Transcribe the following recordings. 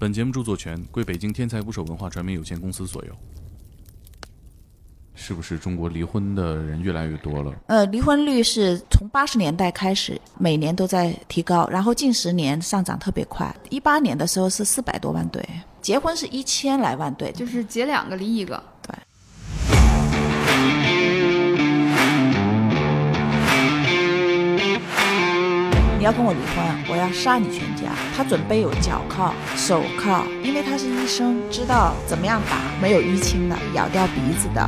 本节目著作权归北京天才捕手文化传媒有限公司所有。是不是中国离婚的人越来越多了？呃，离婚率是从八十年代开始每年都在提高，然后近十年上涨特别快。一八年的时候是四百多万对，结婚是一千来万对，就是结两个离一个。要跟我离婚，我要杀你全家。他准备有脚铐、手铐，因为他是医生，知道怎么样打，没有淤青的，咬掉鼻子的。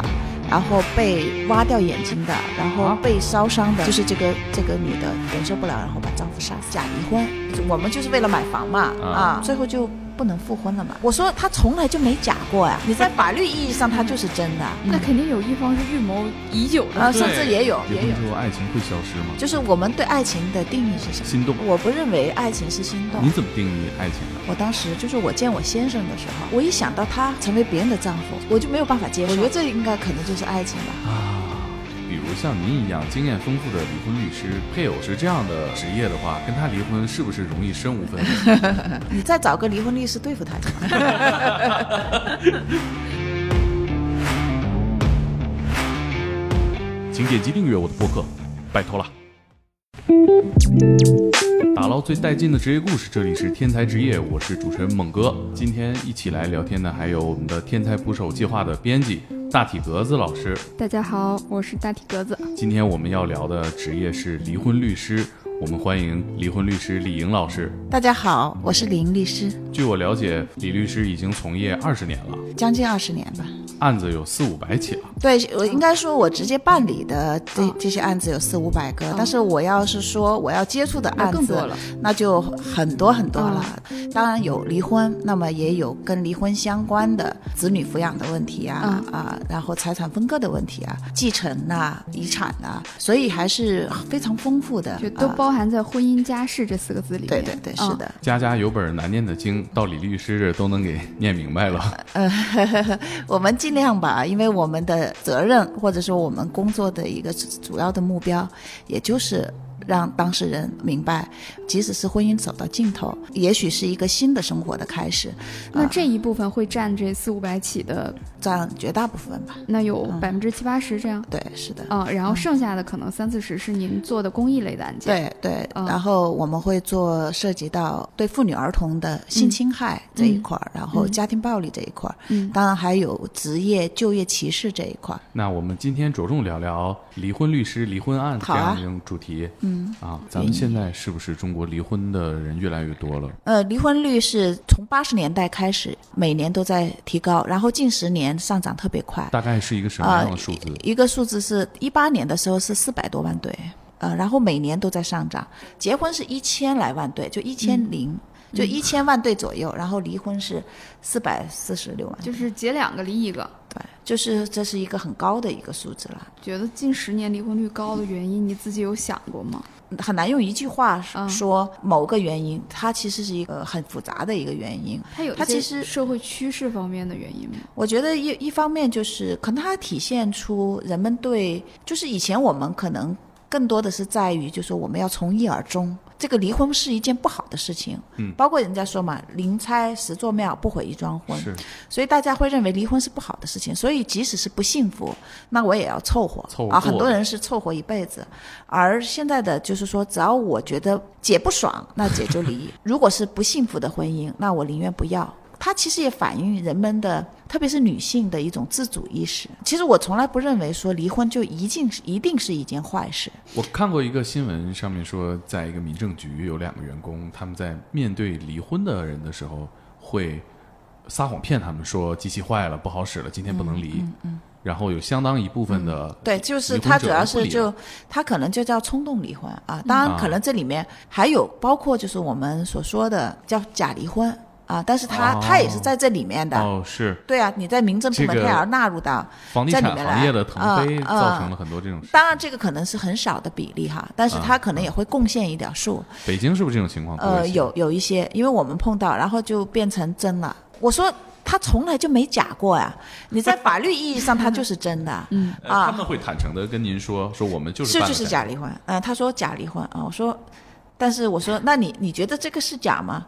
然后被挖掉眼睛的，然后被烧伤的，就是这个这个女的忍受不了，然后把丈夫杀死，假离婚。我们就是为了买房嘛，啊，最后就。不能复婚了嘛？我说他从来就没假过呀。你在法律意义上他就是真的。那肯定有一方是预谋已久的，啊，甚至也有也有。之后爱情会消失吗？就是我们对爱情的定义是什么？心动。我不认为爱情是心动。你怎么定义爱情的？我当时就是我见我先生的时候，我一想到他成为别人的丈夫，我就没有办法接受。我觉得这应该可能就是爱情吧。啊。比如像您一样经验丰富的离婚律师，配偶是这样的职业的话，跟他离婚是不是容易身无分文？你再找个离婚律师对付他就好。请点击订阅我的播客，拜托了。打捞最带劲的职业故事，这里是天才职业，我是主持人猛哥。今天一起来聊天的还有我们的天才捕手计划的编辑。大体格子老师，大家好，我是大体格子。今天我们要聊的职业是离婚律师，我们欢迎离婚律师李莹老师。大家好，我是李莹律师。据我了解，李律师已经从业二十年了，将近二十年吧。案子有四五百起了。对，我应该说，我直接办理的这这些案子有四五百个，但是我要是说我要接触的案子多了，那就很多很多了。当然有离婚，那么也有跟离婚相关的子女抚养的问题啊啊，然后财产分割的问题啊，继承呐、遗产呐，所以还是非常丰富的，就都包含在婚姻家事这四个字里。对对对，是的。家家有本难念的经，到李律师这都能给念明白了。呃，我们尽量吧，因为我们的责任或者说我们工作的一个主要的目标，也就是。让当事人明白，即使是婚姻走到尽头，也许是一个新的生活的开始。那这一部分会占这四五百起的，占绝大部分吧？那有百分之七八十这样？对，是的。嗯，然后剩下的可能三四十是您做的公益类的案件。对对。然后我们会做涉及到对妇女儿童的性侵害这一块儿，然后家庭暴力这一块儿，嗯，当然还有职业就业歧视这一块儿。那我们今天着重聊聊离婚律师离婚案这样一种主题。嗯啊，咱们现在是不是中国离婚的人越来越多了？呃，离婚率是从八十年代开始每年都在提高，然后近十年上涨特别快。大概是一个什么样的数字？一个数字是一八年的时候是四百多万对，呃，然后每年都在上涨。结婚是一千来万对，就一千零。就一千万对左右，然后离婚是四百四十六万，就是结两个离一个。对，就是这是一个很高的一个数字了。觉得近十年离婚率高的原因，你自己有想过吗？很难用一句话说某个原因，它其实是一个很复杂的一个原因。它有它其实社会趋势方面的原因吗？我觉得一一方面就是可能它体现出人们对，就是以前我们可能更多的是在于，就是我们要从一而终。这个离婚是一件不好的事情，嗯，包括人家说嘛，宁拆十座庙，不毁一桩婚，是，所以大家会认为离婚是不好的事情，所以即使是不幸福，那我也要凑合，凑合。啊，很多人是凑合一辈子，而现在的就是说，只要我觉得姐不爽，那姐就离，如果是不幸福的婚姻，那我宁愿不要。它其实也反映人们的，特别是女性的一种自主意识。其实我从来不认为说离婚就一定是一定是一件坏事。我看过一个新闻，上面说，在一个民政局有两个员工，他们在面对离婚的人的时候，会撒谎骗他们说机器坏了不好使了，今天不能离。嗯嗯。然后有相当一部分的对，就是他主要是就他可能就叫冲动离婚啊。当然，可能这里面还有包括就是我们所说的叫假离婚。啊，但是他他也是在这里面的哦，是对啊，你在民政部门他也要纳入到房地产行业的腾飞，造成了很多这种。当然，这个可能是很少的比例哈，但是他可能也会贡献一点数。北京是不是这种情况？呃，有有一些，因为我们碰到，然后就变成真了。我说他从来就没假过呀，你在法律意义上他就是真的。嗯啊，他们会坦诚的跟您说，说我们就是是就是假离婚。嗯，他说假离婚啊，我说，但是我说，那你你觉得这个是假吗？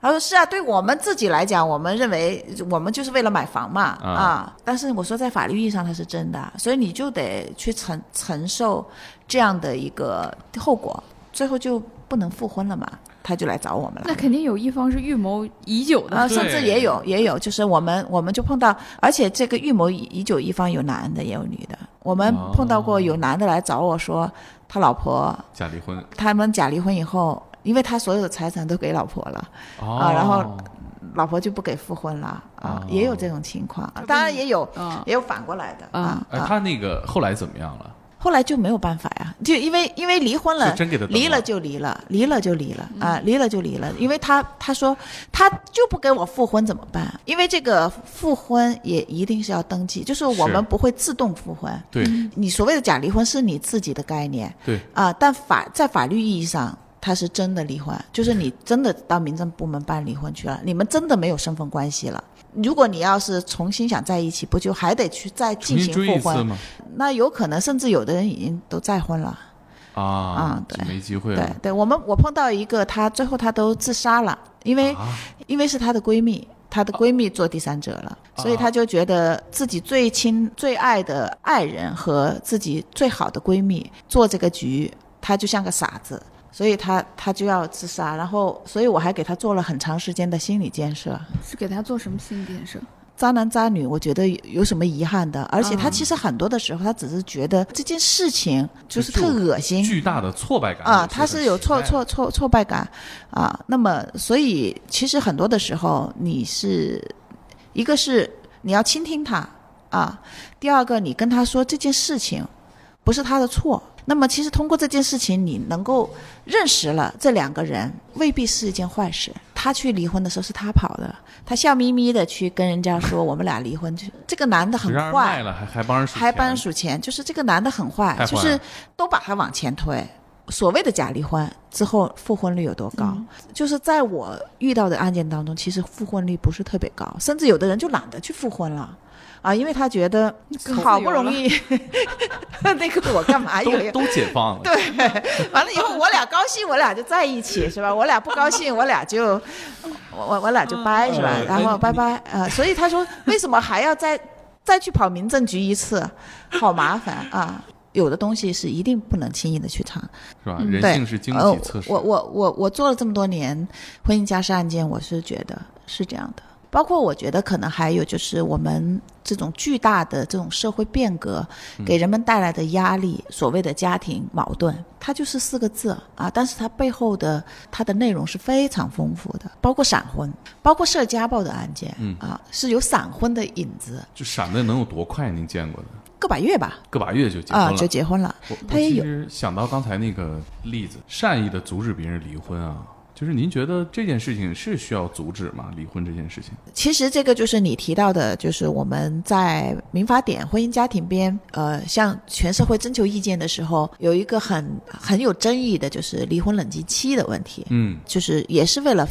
他说是啊，对我们自己来讲，我们认为我们就是为了买房嘛啊啊。但是我说在法律意义上它是真的，所以你就得去承承受这样的一个后果，最后就不能复婚了嘛。他就来找我们了。那肯定有一方是预谋已久的。啊，甚至也有也有，就是我们我们就碰到，而且这个预谋已已久一方有男的也有女的，我们哦碰到过有男的来找我说，他老婆假离婚他们假离婚以后，因为他所有的财产都给老婆了，哦，啊然后老婆就不给复婚了啊，哦。也有这种情况，当然也有嗯。也有反过来的啊哎，啊，他那个后来怎么样了？后来就没有办法呀，就因为因为离婚了，真给他等离了了就离了，离了就离了啊，离了就离了，因为他他说他就不跟我复婚怎么办？因为这个复婚也一定是要登记，就是我们不会自动复婚。对。你所谓的假离婚是你自己的概念对，啊，但法在法律意义上。他是真的离婚，就是你真的到民政部门办离婚去了，你们真的没有身份关系了。如果你要是重新想在一起，不就还得去再进行复婚？吗？那有可能，甚至有的人已经都再婚了。啊啊对没机会了。对，我们我碰到一个，她最后她都自杀了，因为、啊因为是她的闺蜜，她的闺蜜做第三者了，所以她就觉得自己最亲最爱的爱人和自己最好的闺蜜做这个局，她就像个傻子。所以他他就要自杀，然后，所以我还给他做了很长时间的心理建设。是给他做什么心理建设？渣男渣女，我觉得有有什么遗憾的？而且他嗯其实很多的时候，他只是觉得这件事情就是就特恶心，巨大的挫败感啊，他是有挫挫挫挫败感啊。那么，所以其实很多的时候，你是一个是你要倾听他啊，第二个你跟他说这件事情不是他的错。那么，其实通过这件事情，你能够认识了这两个人未必是一件坏事。他去离婚的时候是他跑的，他笑眯眯的去跟人家说我们俩离婚去。这个男的很坏，了还还帮人数还帮人钱数钱，就是这个男的很坏，坏就是都把他往前推。所谓的假离婚之后复婚率有多高？嗯就是在我遇到的案件当中，其实复婚率不是特别高，甚至有的人就懒得去复婚了。啊，因为他觉得好不容易，那个我干嘛有都都解放了。对，完了以后我俩高兴，我俩就在一起，是吧？我俩不高兴，我俩就我我我俩就掰，是吧嗯？然后哎拜拜啊、所以他说，为什么还要再再去跑民政局一次？好麻烦啊！有的东西是一定不能轻易的去尝。是吧？人性是经呃济测试。我我我我做了这么多年婚姻家事案件，我是觉得是这样的。包括我觉得可能还有就是我们这种巨大的这种社会变革给人们带来的压力，所谓的家庭矛盾，它就是四个字啊，但是它背后的它的内容是非常丰富的，包括闪婚，包括涉家暴的案件，嗯啊，是有闪婚的影子，就闪的能有多快？您见过的？个把月吧，个把月就结婚啊，了。就结婚了。他也有想到刚才那个例子，善意的阻止别人离婚啊，就是您觉得这件事情是需要阻止吗？离婚这件事情？其实这个就是你提到的，就是我们在民法典婚姻家庭编，呃，向全社会征求意见的时候，有一个很很有争议的，就是离婚冷静期的问题，嗯，就是也是为了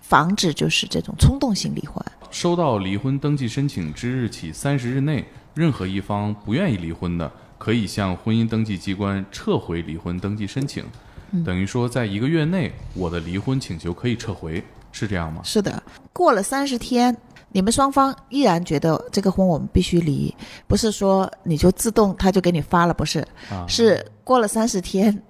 防止就是这种冲动性离婚。收到离婚登记申请之日起三十日内，任何一方不愿意离婚的，可以向婚姻登记机关撤回离婚登记申请。等于说，在一个月内，我的离婚请求可以撤回，是这样吗？是的，过了三十天，你们双方依然觉得这个婚我们必须离，不是说你就自动他就给你发了，不是，啊，是过了三十天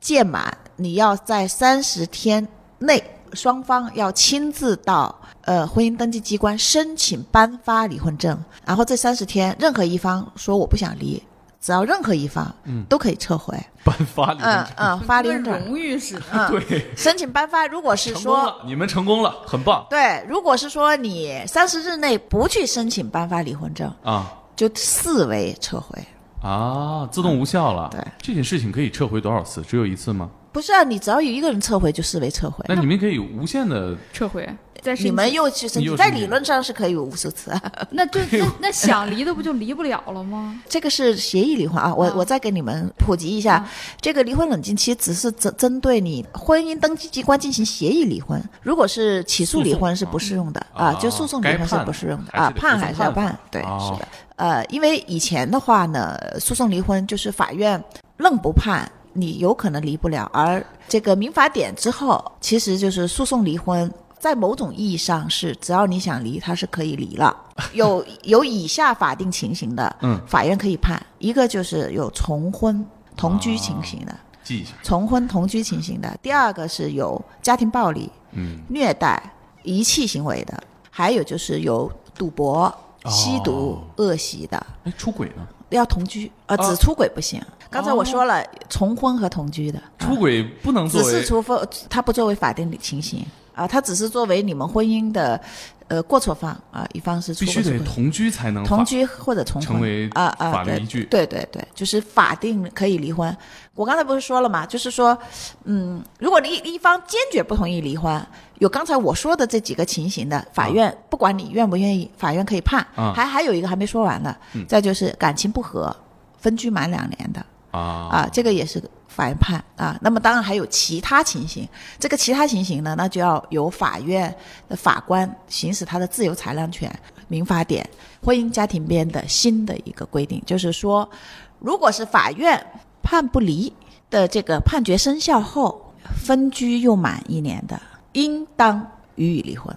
届满，你要在三十天内，双方要亲自到呃婚姻登记机关申请颁发离婚证，然后这三十天任何一方说我不想离，只要任何一方嗯都可以撤回，颁发离婚嗯证。嗯，发离婚证，荣誉似的。嗯，对，申请颁发，如果是说。成功了，你们成功了，很棒对，如果是说你三十日内不去申请颁发离婚证，啊就视为撤回。啊！自动无效了。对这件事情可以撤回多少次？只有一次吗？不是啊，你只要有一个人撤回，就视为撤回。那你们可以无限的撤回，再你们又去申请，在理论上是可以有无数次啊。那就那那想离的不就离不了了吗？这个是协议离婚啊，我啊我再给你们普及一下，啊这个离婚冷静期只是针针对你婚姻登记机关进行协议离婚，如果是起诉离婚是不适用的啊，啊就诉讼离婚是不适用的啊，判还是要判，对，哦是的，呃，因为以前的话呢，诉讼离婚就是法院愣不判。你有可能离不了，而这个民法典之后，其实就是诉讼离婚，在某种意义上是，只要你想离，他是可以离了。有有以下法定情形的，嗯，法院可以判，一个就是有重婚同居情形的，记一下。重婚同居情形的；第二个是有家庭暴力、嗯，虐待、遗弃行为的；还有就是有赌博、吸毒、恶习的。哎，出轨呢？要同居，呃，啊。只出轨不行。刚才我说了，重婚和同居的，啊。出轨不能作为只是除非他不作为法定的情形啊，他只是作为你们婚姻的呃过错方啊，一方是出必须得轨同居才能同居或者重婚成为啊啊对法律依据。对对对，就是法定可以离婚。我刚才不是说了嘛，就是说，嗯，如果你一方坚决不同意离婚，有刚才我说的这几个情形的，法院、不管你愿不愿意，法院可以判。啊还还有一个还没说完呢，再就是感情不和，分居满两年的。啊啊，这个也是法院判啊。那么当然还有其他情形，这个其他情形呢，那就要由法院的法官行使他的自由裁量权。民法典婚姻家庭编的新的一个规定，就是说，如果是法院判不离的这个判决生效后，分居又满一年的，应当予以离婚。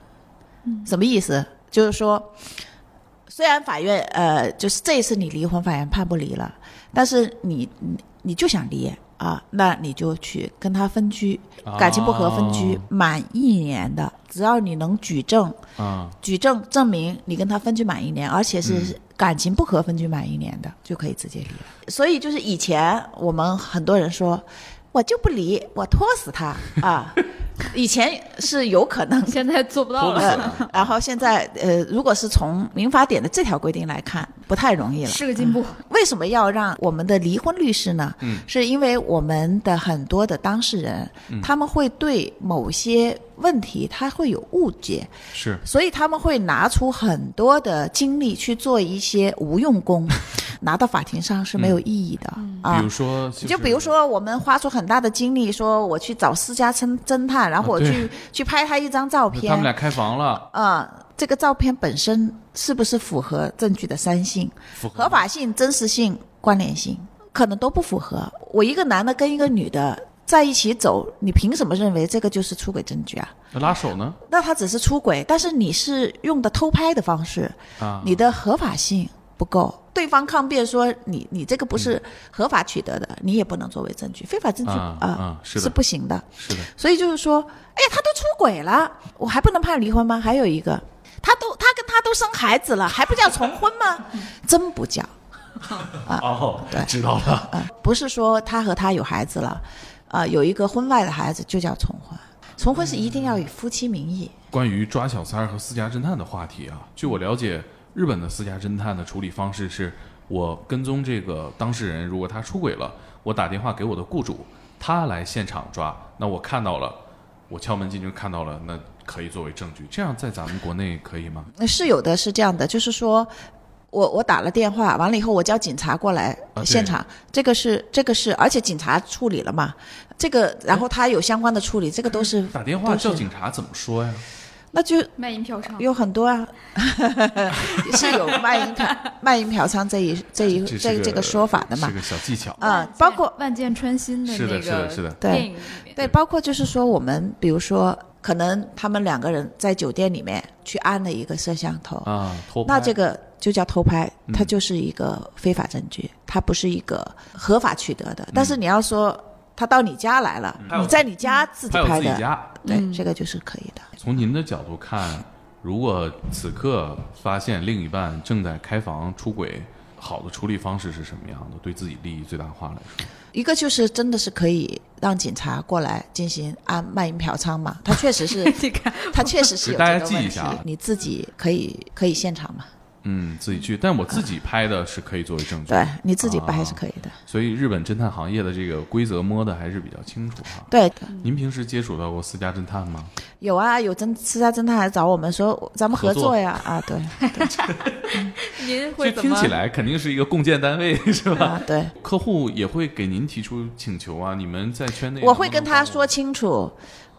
什么意思？就是说，虽然法院呃，就是这一次你离婚，法院判不离了，但是你你你就想离啊，那你就去跟他分居，感情不和分居哦满一年的，只要你能举证，啊，举证证明你跟他分居满一年，而且嗯是感情不和分居满一年的，就可以直接离了。所以就是以前我们很多人说，我就不离，我拖死他啊。以前是有可能现在做不到了，呃，然后现在呃，如果是从民法典的这条规定来看，不太容易了。是个进步。为什么要让我们的离婚律师呢？嗯，是因为我们的很多的当事人，他们会对某些问题他会有误解，是所以他们会拿出很多的精力去做一些无用功，拿到法庭上是没有意义的、啊。比如说，就比如说，我们花出很大的精力，说我去找私家侦侦探，然后我啊去、去拍他一张照片，他们俩开房了，嗯、这个照片本身是不是符合证据的三性？符合合法性、真实性、关联性，可能都不符合。我一个男的跟一个女的在一起走，你凭什么认为这个就是出轨证据啊？那拉手呢？那他只是出轨，但是你是用的偷拍的方式，啊，你的合法性不够。对方抗辩说你你这个不是合法取得的，你也不能作为证据，非法证据啊啊是的不行的。是的，所以就是说，哎呀，他都出轨了，我还不能判离婚吗？还有一个，他都他跟他都生孩子了，还不叫重婚吗？真不叫。啊哦，对知道了，啊，不是说他和他有孩子了，啊，有一个婚外的孩子就叫重婚。重婚是一定要以夫妻名义，关于抓小三儿和私家侦探的话题啊，据我了解，日本的私家侦探的处理方式是，我跟踪这个当事人，如果他出轨了，我打电话给我的雇主，他来现场抓，那我看到了，我敲门进去看到了，那可以作为证据。这样在咱们国内可以吗？呃是有的，是这样的，就是说。我我打了电话，完了以后我叫警察过来啊现场，这个是这个是，而且警察处理了嘛，这个然后他有相关的处理，这个都是打电话叫警察怎么说呀？那就卖淫嫖娼，有很多啊，是有卖淫嫖 卖淫嫖娼这一这一这是这这个说法的嘛。是？个小技巧。啊、包括万箭穿心的那个是的是的。对。电影里面，对，包括就是说我们比如说，可能他们两个人在酒店里面去安了一个摄像头，啊，偷拍。那这个就叫偷拍，嗯。它就是一个非法证据，它不是一个合法取得的。嗯但是你要说他到你家来了，你在你家自己拍的，家。对，嗯。这个就是可以的。从您的角度看，如果此刻发现另一半正在开房出轨，好的处理方式是什么样的？对自己利益最大化来说，一个就是真的是可以让警察过来进行按卖淫嫖娼嘛，他确实是，你看，他确实是有大家这个问题。记一下，你自己可以可以现场嘛，嗯，自己去，但我自己拍的是可以作为证据。对，你自己拍啊是可以的，所以日本侦探行业的这个规则摸的还是比较清楚哈。对。您平时接触到过私家侦探吗？有啊，有侦私家侦探来找我们说咱们合合作作呀，啊，对 您会听起？来肯定是一个共建单位是吧？啊对，客户也会给您提出请求啊，你们在圈内我会跟他说清楚，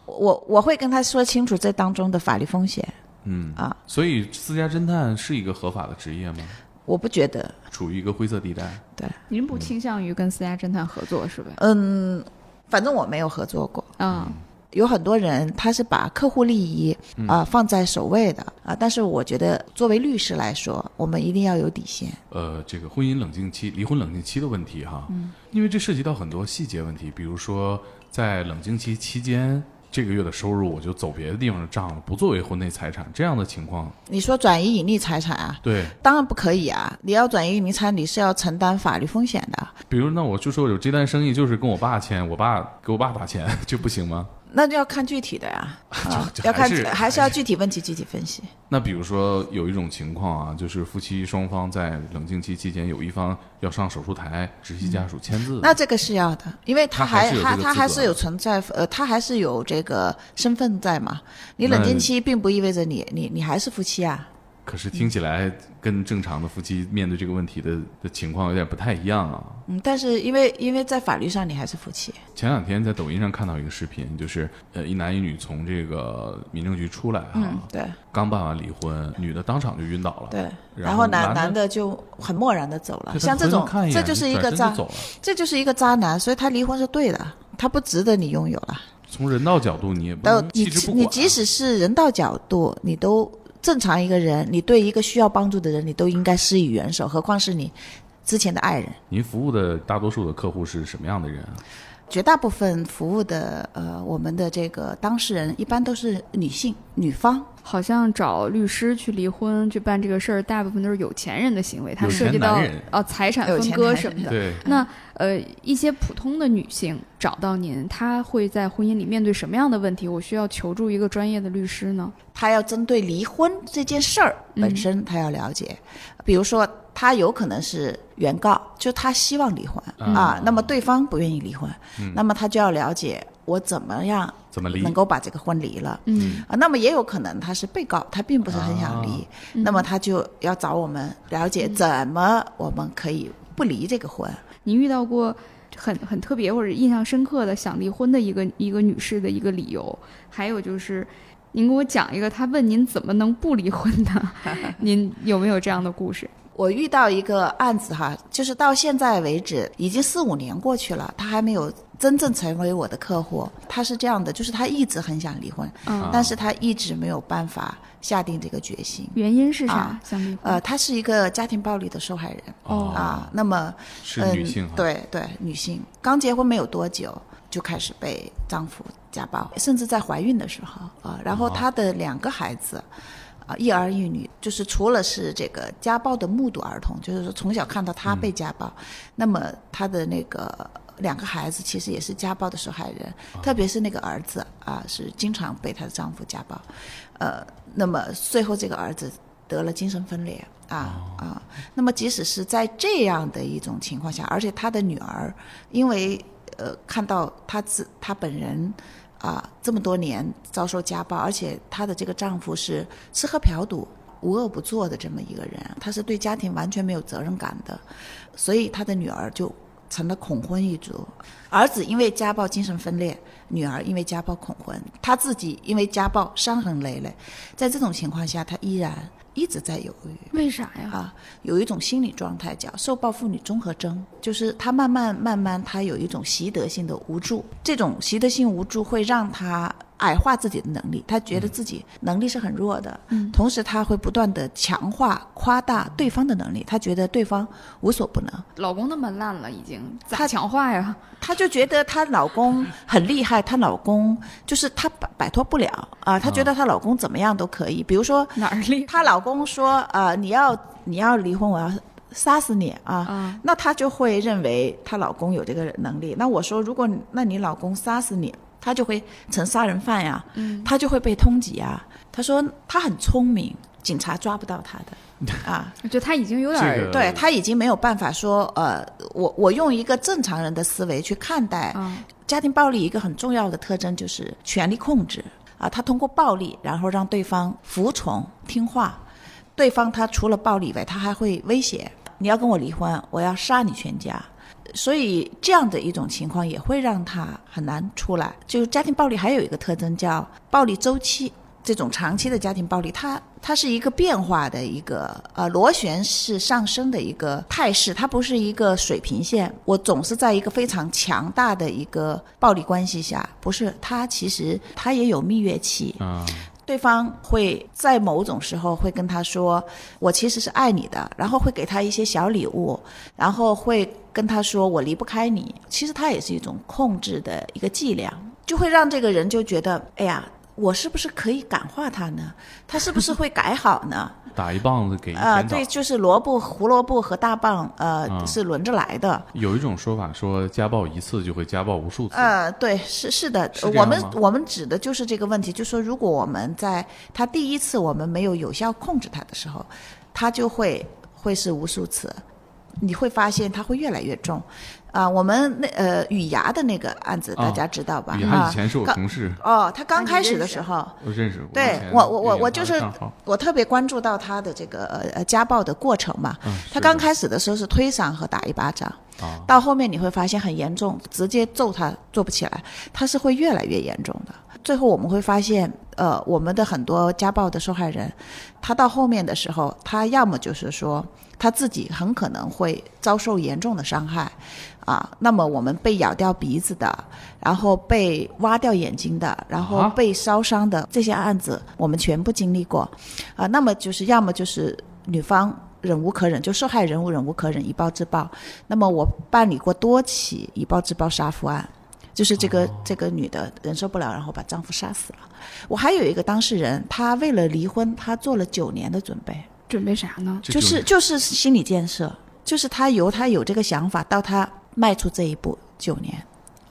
我我会跟他说清楚这当中的法律风险，嗯。啊，所以私家侦探是一个合法的职业吗？我不觉得，处于一个灰色地带。对。您不倾向于跟私家侦探合作是吧？嗯，反正我没有合作过，嗯，有很多人他是把客户利益啊、放在首位的。啊，但是我觉得作为律师来说，我们一定要有底线。呃，这个婚姻冷静期、离婚冷静期的问题哈，嗯，因为这涉及到很多细节问题，比如说在冷静期期间，这个月的收入我就走别的地方的账了，不作为婚内财产，这样的情况，你说转移隐匿财产啊？对，当然不可以啊！你要转移隐匿财产，你是要承担法律风险的。比如那我就说有这单生意就是跟我爸签，我爸给我爸打钱，就不行吗？那就要看具体的呀，啊，要看还是还是要具体问题具体分析。那比如说有一种情况啊，就是夫妻双方在冷静期期间，有一方要上手术台，直系家属签字的，那这个是要的，因为他他还他他还是有存在呃，他还是有这个身份在嘛。你冷静期并不意味着你你你还是夫妻啊。可是听起来跟正常的夫妻面对这个问题的的情况有点不太一样啊。嗯，但是因为因为在法律上你还是夫妻。前两天在抖音上看到一个视频，就是呃一男一女从这个民政局出来哈、嗯，对刚办完离婚，女的当场就晕倒了，对。然然后男男男的就很漠然的走了。像这种这就是一个渣。这就是一个渣男，所以他离婚是对的，他不值得你拥有了。从人道角度，你也不能都你。你即使是人道角度，你都正常一个人，你对一个需要帮助的人，你都应该施以援手，何况是你之前的爱人。您服务的大多数的客户是什么样的人啊？绝大部分服务的呃，我们的这个当事人一般都是女性女方，好像找律师去离婚去办这个事儿，大部分都是有钱人的行为，它涉及到男人哦财产分割什么的。对，那呃，一些普通的女性找到您，她会在婚姻里面对什么样的问题？我需要求助一个专业的律师呢？她要针对离婚这件事儿本身，她要了解，比如说她有可能是原告，就他希望离婚、啊，那么对方不愿意离婚，那么他就要了解我怎么样怎么离能够把这个婚离了。嗯啊，那么也有可能他是被告，他并不是很想离，那么他就要找我们了解怎么我们可以不离这个婚。您遇到过很很特别或者印象深刻的想离婚的一个一个女士的一个理由？还有就是，您给我讲一个，他问您怎么能不离婚呢？您有没有这样的故事？我遇到一个案子哈，就是到现在为止已经四五年过去了，他还没有真正成为我的客户。他是这样的，就是他一直很想离婚，嗯，但是他一直没有办法下定这个决心。原因是啥？啊想离婚？呃，他是一个家庭暴力的受害人哦啊，那么是嗯女性哈，对对，女性刚结婚没有多久就开始被丈夫家暴，甚至在怀孕的时候啊，然后哦她的两个孩子。啊，一儿一女，就是除了是这个家暴的目睹儿童，就是说从小看到他被家暴，那么他的那个两个孩子其实也是家暴的受害人，特别是那个儿子啊，是经常被她的丈夫家暴，呃，那么最后这个儿子得了精神分裂啊啊，那么即使是在这样的一种情况下，而且他的女儿因为呃看到他自他本人啊这么多年遭受家暴，而且她的这个丈夫是吃喝嫖赌。无恶不作的这么一个人，他是对家庭完全没有责任感的，所以他的女儿就成了恐婚一族。儿子因为家暴精神分裂，女儿因为家暴恐婚，他自己因为家暴伤痕累累。在这种情况下，他依然一直在犹豫。为啥呀？啊，有一种心理状态叫受暴妇女综合征，就是她慢慢慢慢，她有一种习得性的无助，这种习得性无助会让她矮化自己的能力，她觉得自己能力是很弱的，嗯同时她会不断的强化、夸大对方的能力，她觉得对方无所不能，老公那么烂了，已经咋她强化呀？她就觉得她老公很厉害，她老公就是她摆摆脱不了啊，她觉得她老公怎么样都可以，比如说哪儿厉害？她老公说呃你要你要离婚，我要杀死你啊。啊，那她就会认为她老公有这个能力。那我说，如果那你老公杀死你，他就会成杀人犯呀，嗯，他就会被通缉啊。他说他很聪明，警察抓不到他的啊。我觉得他已经有点儿这个对他已经没有办法说，呃，我我用一个正常人的思维去看待啊，家庭暴力，一个很重要的特征就是权力控制啊。他通过暴力，然后让对方服从听话。对方他除了暴力以外，他还会威胁你要跟我离婚，我要杀你全家。所以这样的一种情况也会让他很难出来。就家庭暴力还有一个特征叫暴力周期，这种长期的家庭暴力，它它是一个变化的一个呃螺旋式上升的一个态势，它不是一个水平线。我总是在一个非常强大的一个暴力关系下，不是它其实它也有蜜月期。对方会在某种时候会跟他说：“我其实是爱你的。”然后会给他一些小礼物，然后会跟他说：“我离不开你。”其实他也是一种控制的一个伎俩，就会让这个人就觉得：“哎呀，我是不是可以感化他呢？他是不是会改好呢？” 打一棒子给一啊、甜枣对，。就是萝卜、胡萝卜和大棒，呃，啊是轮着来的。有一种说法说，家暴一次就会家暴无数次。呃，对，是是的，是我们我们指的就是这个问题，就说如果我们在他第一次我们没有有效控制他的时候，他就会会是无数次，你会发现他会越来越重。啊、我们那呃雨芽的那个案子，大啊家知道吧？以前是我同事，哦，他刚开始的时候，我认识。对我我我我就是我特别关注到他的这个呃呃家暴的过程嘛。嗯他刚开始的时候是推搡和打一巴掌，啊，到后面你会发现很严重，直接揍他做不起来，他是会越来越严重的。最后我们会发现，呃，我们的很多家暴的受害人，他到后面的时候，他要么就是说他自己很可能会遭受严重的伤害，啊，那么我们被咬掉鼻子的，然后被挖掉眼睛的，然后啊被烧伤的这些案子，我们全部经历过，啊，那么就是要么就是女方忍无可忍，就受害人忍无可忍，以暴制暴。那么我办理过多起以暴制暴杀夫案，就是这个、这个女的忍受不了，然后把丈夫杀死了。我还有一个当事人，她为了离婚，她做了九年的准备，准备啥呢？这就是就是心理建设，就是他由他有这个想法到他迈出这一步九年。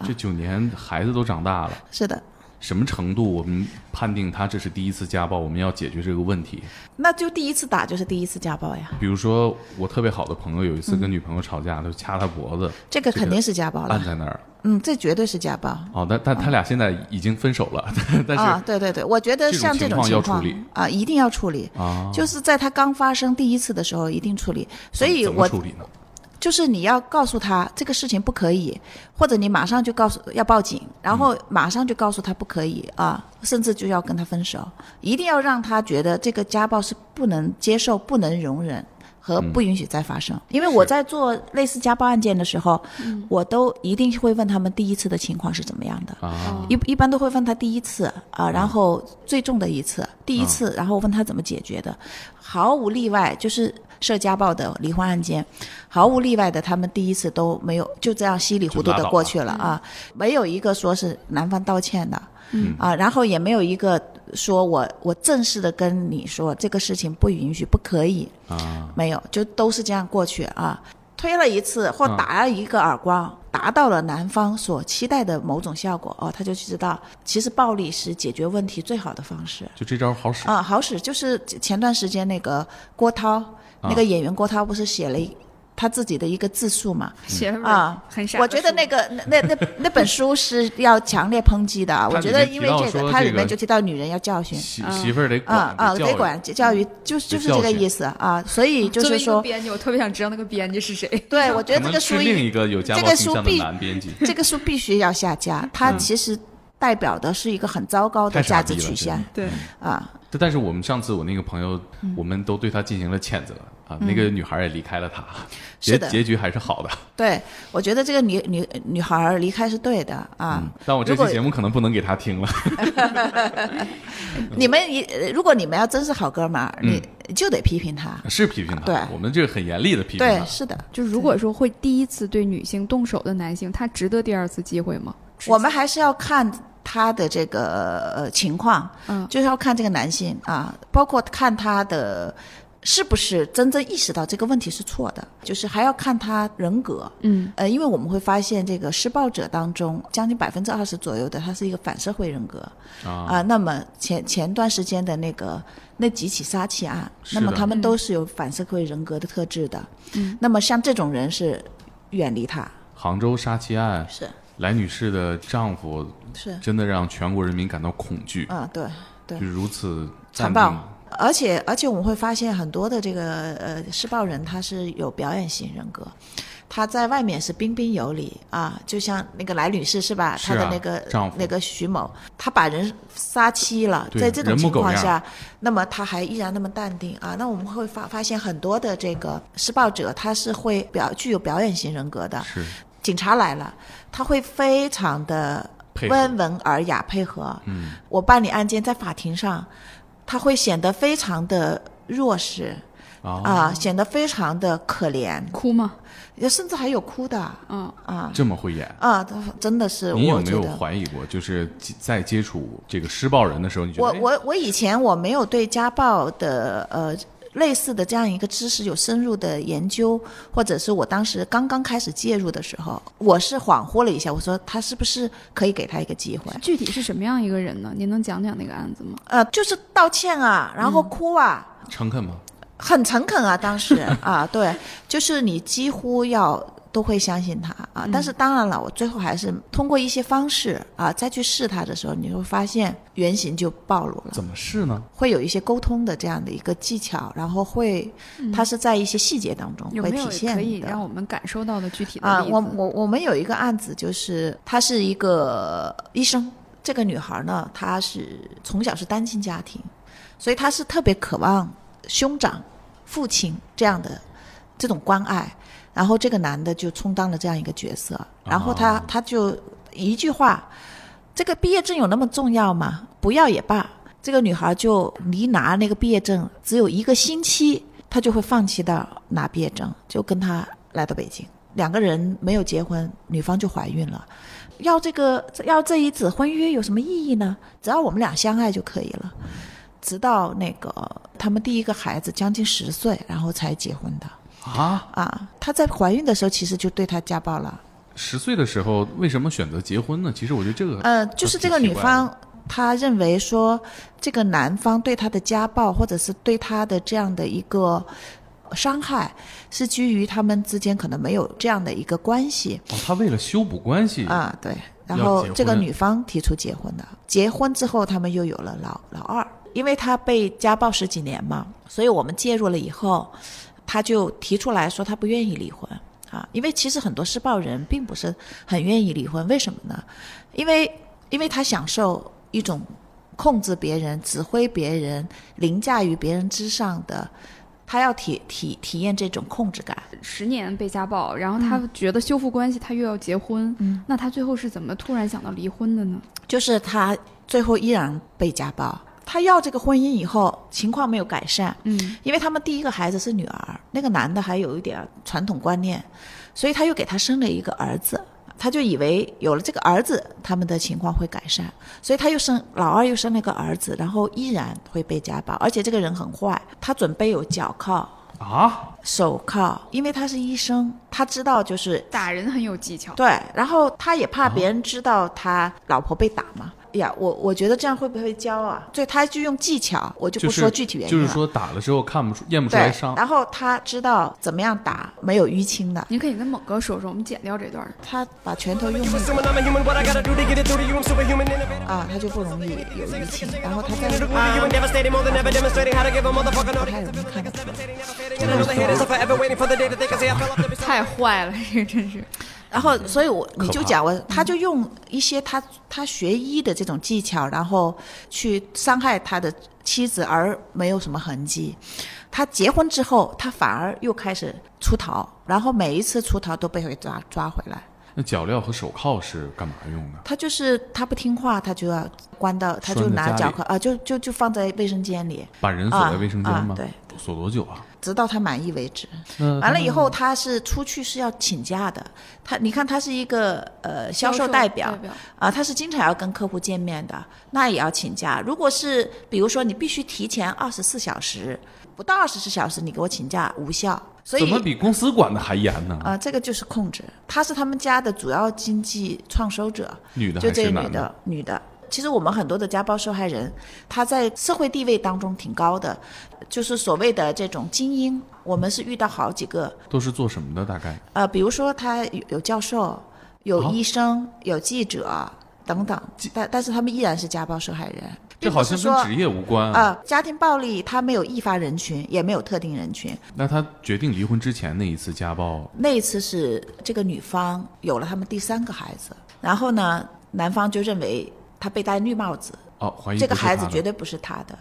这九年孩子都长大了，是的，什么程度我们判定他这是第一次家暴？我们要解决这个问题。那就第一次打就是第一次家暴呀，比如说，我特别好的朋友有一次跟女朋友吵架，他就掐他脖子，这个肯定是家暴了。按在那儿。嗯，这绝对是家暴。哦，但但他俩现在已经分手了，但是啊，对对对，我觉得像这种情况要处理啊，一定要处理。啊，就是在他刚发生第一次的时候，一定处理。所以怎么我处理呢？就是你要告诉他这个事情不可以，或者你马上就告诉要报警，然后马上就告诉他不可以啊，甚至就要跟他分手，一定要让他觉得这个家暴是不能接受、不能容忍。和不允许再发生，因为我在做类似家暴案件的时候，我都一定会问他们第一次的情况是怎么样的。啊，一一般都会问他第一次啊，然后最重的一次，第一次，然后问他怎么解决的，毫无例外，就是涉家暴的离婚案件，毫无例外的，他们第一次都没有就这样稀里糊涂的过去了啊，没有一个说是男方道歉的，嗯。啊，然后也没有一个说我我正式的跟你说这个事情不允许，不可以，啊，没有，就都是这样过去啊。推了一次或嗯打了一个耳光，达到了男方所期待的某种效果哦，他就知道其实暴力是解决问题最好的方式。就这招好使。啊。好使就是前段时间那个郭涛，那个演员郭涛不是写了一他自己的一个自述嘛？写了本啊很傻。我觉得那个那那那那本书是要强烈抨击的啊。我觉得因为这个，它里面就提到女人要教训。媳媳妇儿得啊啊，管得教育得管教育，就就是这个意思啊。所以就作为一个是说，编辑，我特别想知道那个编辑是谁。对我觉得这个书另一个有这个书必男编辑，这个书必须要下架，它嗯其实代表的是一个很糟糕的价值取向对，啊。但是我们上次我那个朋友，嗯我们都对他进行了谴责啊，那个女孩也离开了他，结结局还是好的。对，我觉得这个女女女孩离开是对的啊。嗯但我这期节目可能不能给他听了。你们如果你们要真是好哥们儿，你就得批评他。是批评他，对我们这个很严厉的批评对，是的，就如果说会第一次对女性动手的男性，他值得第二次机会吗？我们还是要看他的这个呃情况，嗯。就是要看这个男性啊，包括看他的是不是真正意识到这个问题是错的，就是还要看他人格。嗯。呃，因为我们会发现，这个施暴者当中，将近百分之二十左右的，他是一个反社会人格啊。啊、那么前前段时间的那个那几起杀妻案，那么他们都是有反社会人格的特质的。嗯，那么像这种人是远离他，杭州杀妻案，是来女士的丈夫是，真的让全国人民感到恐惧，啊，对对。就，如此残暴。而且而且我们会发现很多的这个呃施暴人他是有表演型人格，他在外面是彬彬有礼啊，就像那个来女士是吧？是啊她的那个丈夫。那个徐某，他把人杀妻了，在这种情况下，那么他还依然那么淡定啊，那我们会发发现很多的这个施暴者，他是会表具有表演型人格的。是警察来了，他会非常的温文尔雅配合。嗯，我办理案件在法庭上，他会显得非常的弱势啊，啊，显得非常的可怜，哭吗？甚至还有哭的嗯，啊这么会演。啊，真的是你有没有。怀疑过，就是在接触这个施暴人的时候，你觉得我哎我我以前我没有对家暴的呃类似的这样一个知识有深入的研究，或者是我当时刚刚开始介入的时候，我是恍惚了一下，我说他是不是可以给他一个机会？具体是什么样一个人呢？您能讲讲那个案子吗？呃，就是道歉啊，然后哭啊，诚恳吗？很诚恳啊，当时 啊，对，就是你几乎要都会相信他啊。但是当然了，我最后还是通过一些方式啊，再去试他的时候，你会发现原型就暴露了。怎么试呢？会有一些沟通的这样的一个技巧，然后会，它是在一些细节当中会有没有体现可以的。让我们感受到的具体的啊，例？我我我们有一个案子，就是她是一个医生，这个女孩呢，她是从小是单亲家庭，所以她是特别渴望兄长、父亲这样的这种关爱，然后这个男的就充当了这样一个角色，然后他哦他就一句话，这个毕业证有那么重要吗？不要也罢。这个女孩就离拿那个毕业证只有一个星期，她就会放弃到拿毕业证，就跟他来到北京。两个人没有结婚，女方就怀孕了。要这个要这一纸婚约有什么意义呢？只要我们俩相爱就可以了。直到那个他们第一个孩子将近十岁，然后才结婚的啊，啊。她在怀孕的时候其实就对她家暴了。十岁的时候为什么选择结婚呢？其实我觉得这个呃，就是这个女方，她认为说这个男方对她的家暴，或者是对她的这样的一个伤害，是基于他们之间可能没有这样的一个关系哦，他为了修补关系，啊。对，然后这个女方提出结婚的，结婚之后他们又有了老老二，因为他被家暴十几年嘛，所以我们介入了以后，她就提出来说他不愿意离婚。啊，因为其实很多施暴人并不是很愿意离婚，为什么呢？因为因为他享受一种控制别人、指挥别人、凌驾于别人之上的，他要体体体验这种控制感。十年被家暴，然后他觉得修复关系，他又要结婚，嗯那他最后是怎么突然想到离婚的呢？就是他最后依然被家暴，他要这个婚姻以后，情况没有改善，嗯，因为他们第一个孩子是女儿，那个男的还有一点传统观念，所以他又给他生了一个儿子，他就以为有了这个儿子，他们的情况会改善，所以他又生老二又生了个儿子，然后依然会被家暴，而且这个人很坏，他准备有脚铐、啊，手铐，因为他是医生，他知道就是打人很有技巧。对，然后他也怕别人知道他老婆被打嘛。呀，我我觉得这样会不会教啊？所以他就用技巧，我就不说具体原因、就是。就是说打了之后看不出验不出来伤，然后他知道怎么样打没有淤青的。你可以跟猛哥说说，我们剪掉这段。他把拳头用啊，他就不容易有淤青。然后他在啊，不太容易看出来。太坏了，这真是。然后，所以我你就讲我，他就用一些他他学医的这种技巧，然后去伤害他的妻子，而没有什么痕迹。他结婚之后，他反而又开始出逃，然后每一次出逃都被会抓抓回来。那脚镣和手铐是干嘛用的？他就是他不听话，他就要关到，他就拿脚铐啊，就就就放在卫生间里，把人锁在卫生间吗？啊啊对，锁多久啊？直到他满意为止。那完了以后，他是出去是要请假的。他你看，他是一个呃销售代表啊，他是经常要跟客户见面的，那也要请假。如果是比如说你必须提前二十四小时，不到二十四小时你给我请假无效。所以怎么比公司管的还严呢？啊、这个就是控制。他是他们家的主要经济创收者，女的就还是男这个女的，女的。其实我们很多的家暴受害人，他在社会地位当中挺高的，就是所谓的这种精英。我们是遇到好几个，都是做什么的？大概呃，比如说他有有教授、有哦医生、有记者等等，但但是他们依然是家暴受害人。这好像跟职业无关呃，家庭暴力它没有易发人群，也没有特定人群。那他决定离婚之前那一次家暴，那一次是这个女方有了他们第三个孩子，然后呢，男方就认为他被戴绿帽子，哦，怀疑这个孩子绝对不是他的。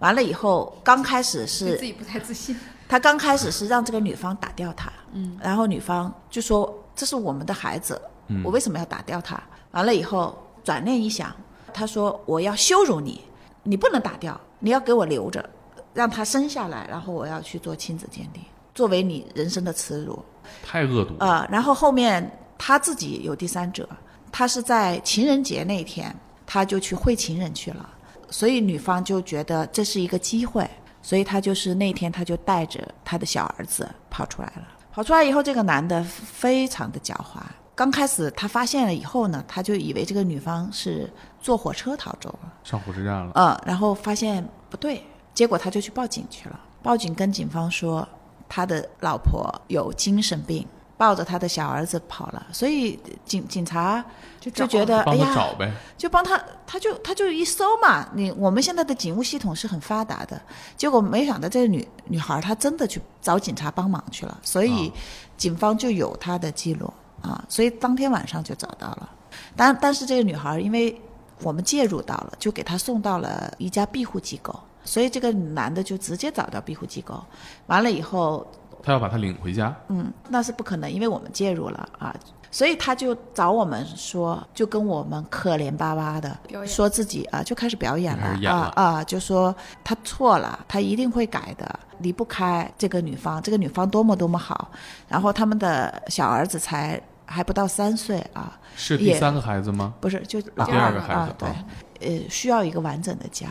完了以后，刚开始是自己不太自信。他刚开始是让这个女方打掉他，嗯，然后女方就说这是我们的孩子，嗯我为什么要打掉他？完了以后转念一想，他说我要羞辱你，你不能打掉，你要给我留着，让他生下来，然后我要去做亲子鉴定，作为你人生的耻辱。太恶毒了。呃，然后后面他自己有第三者，他是在情人节那天，他就去会情人去了，所以女方就觉得这是一个机会，所以他就是那天他就带着他的小儿子跑出来了。跑出来以后，这个男的非常的狡猾。刚开始他发现了以后呢，他就以为这个女方是坐火车逃走了。上火车站了，嗯，然后发现不对，结果他就去报警去了。报警跟警方说他的老婆有精神病，抱着他的小儿子跑了。所以警警察就就觉得，哎呀，找呗。就帮他，他就他就一搜嘛。你我们现在的警务系统是很发达的，结果没想到这个女女孩她真的去找警察帮忙去了，所以啊警方就有她的记录啊，所以当天晚上就找到了。但但是这个女孩因为我们介入到了，就给她送到了一家庇护机构，所以这个男的就直接找到庇护机构，完了以后他要把他领回家，嗯，那是不可能，因为我们介入了啊，所以他就找我们说，就跟我们可怜巴巴的说自己啊，就开始表演了啊啊，就说他错了，他一定会改的，离不开这个女方，这个女方多么多么好，然后他们的小儿子才还不到三岁啊，是第三个孩子吗？不是就老第二二个孩子，啊对啊，呃，需要一个完整的家，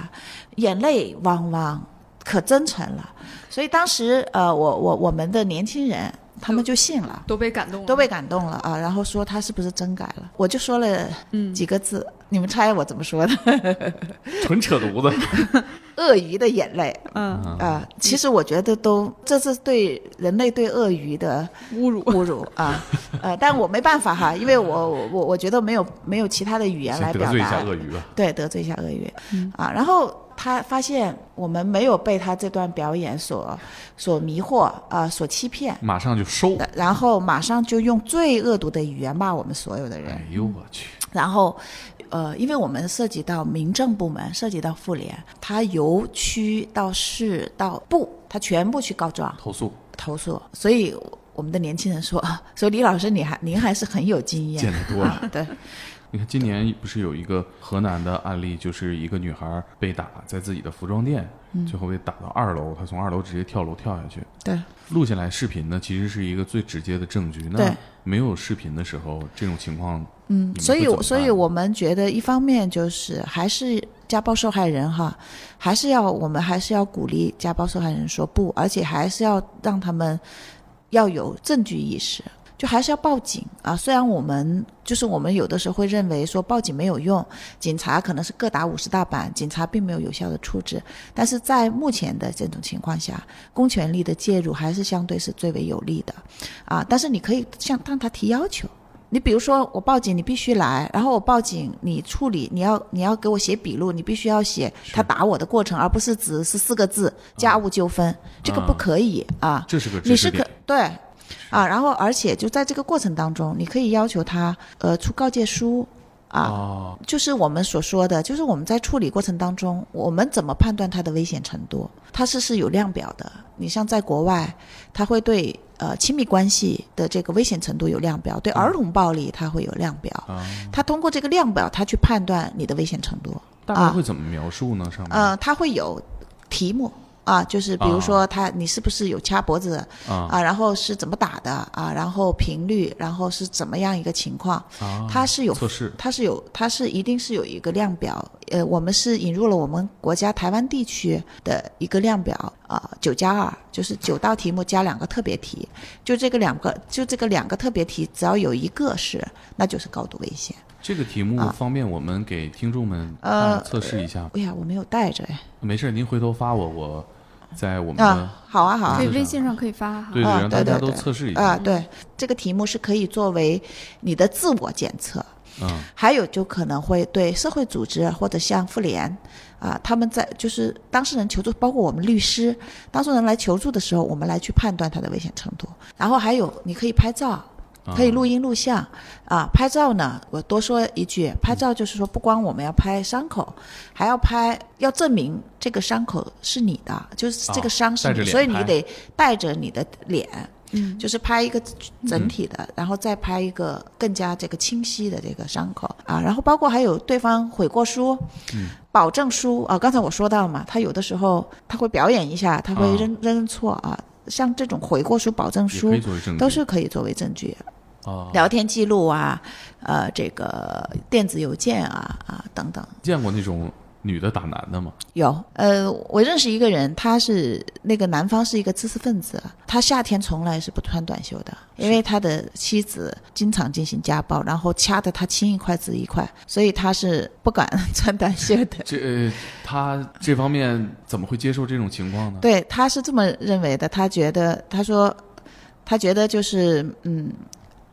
眼泪汪汪，可真诚了。所以当时呃，我我我们的年轻人他们就信了。都被感动了，都被感动了啊，然后说他是不是真改了？我就说了嗯几个字，你们猜我怎么说的？纯扯犊子。鳄鱼的眼泪嗯啊、其实我觉得都这是对人类对鳄鱼的侮辱。侮辱啊，呃，但我没办法哈，因为我我我我觉得没有没有其他的语言来表达得罪一下达，鳄鱼吧。对，得罪一下鳄鱼、啊。然后他发现我们没有被他这段表演所所迷惑啊、所欺骗，马上就收。然后马上就用最恶毒的语言骂我们所有的人。哎呦我去！然后，呃，因为我们涉及到民政部门，涉及到妇联，他由区到市到部，他全部去告状投诉投诉，所以我们的年轻人说，说李老师你还您还是很有经验见得多了。啊，对，你看，今年不是有一个河南的案例，就是一个女孩被打在自己的服装店，嗯最后被打到二楼，她从二楼直接跳楼跳下去。对，录下来视频呢，其实是一个最直接的证据。那对没有视频的时候，这种情况，嗯，所以所以我们觉得，一方面就是还是家暴受害人哈，还是要我们还是要鼓励家暴受害人说不，而且还是要让他们要有证据意识。就还是要报警啊！虽然我们就是我们有的时候会认为说报警没有用，警察可能是各打五十大板，警察并没有有效的处置，但是在目前的这种情况下，公权力的介入还是相对是最为有利的，啊！但是你可以向向他提要求，你比如说，我报警，你必须来，然后我报警，你处理，你要你要给我写笔录，你必须要写他打我的过程，而不是只是四个字家务纠纷，这个不可以啊。这是个你是可。对啊，然后而且就在这个过程当中，你可以要求他呃出告诫书啊，哦，就是我们所说的，就是我们在处理过程当中，我们怎么判断它的危险程度？它是是有量表的。你像在国外，它会对呃亲密关系的这个危险程度有量表，对儿童暴力它会有量表。啊，它通过这个量表，他去判断你的危险程度。大概会怎么描述呢？上面呃，它会有题目啊，就是比如说他你是不是有掐脖子啊啊，然后是怎么打的啊，然后频率，然后是怎么样一个情况，啊，它是有测试它是有，它是一定是有一个量表。呃，我们是引入了我们国家台湾地区的一个量表啊，九加二，就是九道题目加两个特别题，就这个两个，就这个两个特别题，只要有一个是，那就是高度危险。这个题目啊方便我们给听众们呃测试一下吗。哎呀，我没有带着哎。没事，您回头发我，我在我们的啊，好啊，好啊可以，微信上可以发哈。对对，啊让大家都对对对测试一下。啊，对，这个题目是可以作为你的自我检测。嗯还有就可能会对社会组织或者像妇联啊，他们在就是当事人求助，包括我们律师，当事人来求助的时候，我们来去判断他的危险程度。然后还有你可以拍照，可以录音录像。啊。拍照呢，我多说一句，拍照就是说不光我们要拍伤口，还要拍要证明这个伤口是你的，就是这个伤是你，所以你得带着你的脸。嗯，就是拍一个整体的，然后再拍一个更加这个清晰的这个伤口。啊，然后包括还有对方悔过书、保证书啊，刚才我说到嘛，他有的时候他会表演一下，他会啊。认、认错啊，像这种悔过书、保证书都是可以作为证据，啊。聊天记录啊，呃，这个电子邮件啊啊等等。见过那种女的打男的吗？有，呃，我认识一个人，他是那个男方是一个知识分子，他夏天从来是不穿短袖的，因为他的妻子经常进行家暴，然后掐得他青一块紫一块，所以他是不敢穿短袖的。这、呃、他这方面怎么会接受这种情况呢？对，他是这么认为的，他觉得，他说，他觉得就是，嗯，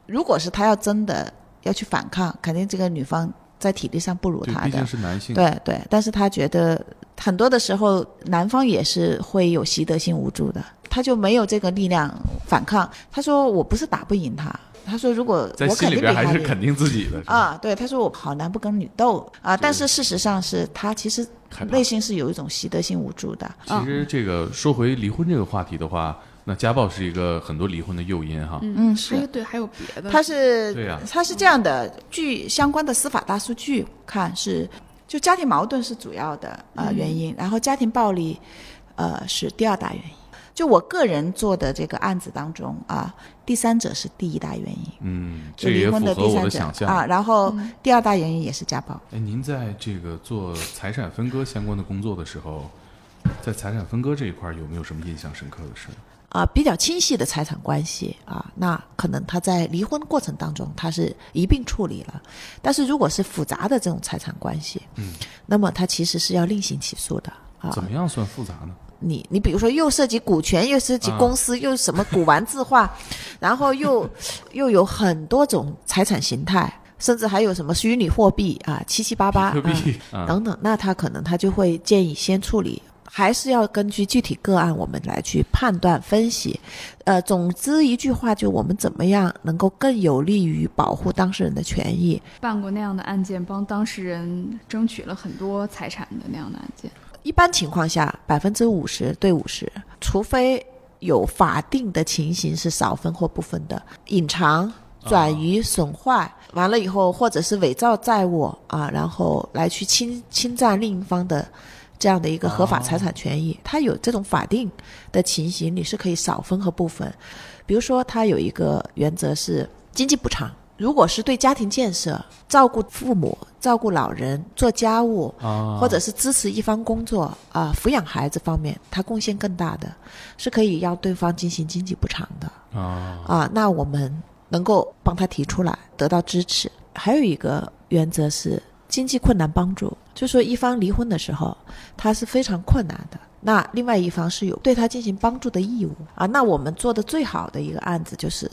如果是他要真的要去反抗，肯定这个女方在体力上不如，他的毕竟，是男性。对对，但是他觉得很多的时候，男方也是会有习得性无助的，他就没有这个力量反抗。他说：“我不是打不赢他，他说如果在我肯定比心里边还是肯定自己的啊，对，他说我好男不跟女斗啊，但是事实上是他其实内心是有一种习得性无助的。其实这个说回离婚这个话题的话，那家暴是一个很多离婚的诱因哈。嗯，是。对，还有别的，他是对呀他是这样的，据相关的司法大数据看是，就家庭矛盾是主要的呃原因，然后家庭暴力呃是第二大原因。就我个人做的这个案子当中啊，第三者是第一大原因，嗯，就这也符离婚的合我第三者的想象啊，。然后第二大原因也是家暴。哎，您在这个做财产分割相关的工作的时候，在财产分割这一块有没有什么印象深刻的事？啊、比较清晰的财产关系啊，那可能他在离婚过程当中他是一并处理了，但是如果是复杂的这种财产关系，嗯，那么他其实是要另行起诉的啊。怎么样算复杂呢？你你比如说又涉及股权，又涉及啊公司，又什么古玩字画，然后又又有很多种财产形态，甚至还有什么虚拟货币啊，七七八八 啊，等等，那他可能他就会建议先处理，还是要根据具体个案我们来去判断分析。呃，总之一句话，就我们怎么样能够更有利于保护当事人的权益。办过那样的案件，帮当事人争取了很多财产的那样的案件。一般情况下，百分之五十对五十，除非有法定的情形是少分或不分的，隐藏、转移、损坏，完了以后，或者是伪造债务啊，然后来去侵侵占另一方的这样的一个合法财产权益，它有这种法定的情形，你是可以少分和不分。比如说，它有一个原则是经济补偿。如果是对家庭建设、照顾父母、照顾老人、做家务，啊，或者是支持一方工作啊、抚养孩子方面，他贡献更大的，是可以要对方进行经济补偿的啊，啊。那我们能够帮他提出来，得到支持。还有一个原则是经济困难帮助，就说一方离婚的时候，他是非常困难的。那另外一方是有对他进行帮助的义务。啊。那我们做的最好的一个案子就是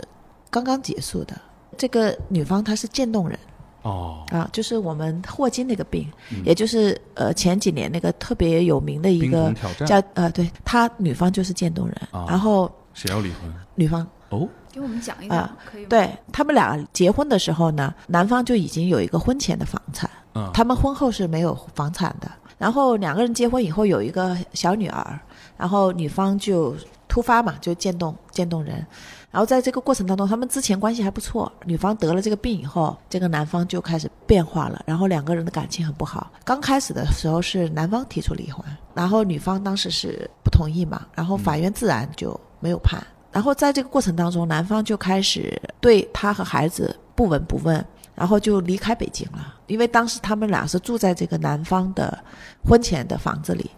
刚刚结束的，这个女方她是渐冻人。哦，啊，就是我们霍金那个病，也就是呃前几年那个特别有名的一个叫呃，对他女方就是渐冻人，啊。然后谁要离婚？女方。哦，给我们讲一讲，啊可以吗？对他们俩结婚的时候呢，男方就已经有一个婚前的房产，嗯，他们婚后是没有房产的。然后两个人结婚以后有一个小女儿，然后女方就突发嘛，就渐冻渐冻人。然后在这个过程当中，他们之前关系还不错。女方得了这个病以后，这个男方就开始变化了，然后两个人的感情很不好。刚开始的时候是男方提出离婚，然后女方当时是不同意嘛，然后法院自然就没有判。然后在这个过程当中，男方就开始对他和孩子不闻不问，然后就离开北京了。因为当时他们俩是住在这个男方的婚前的房子里，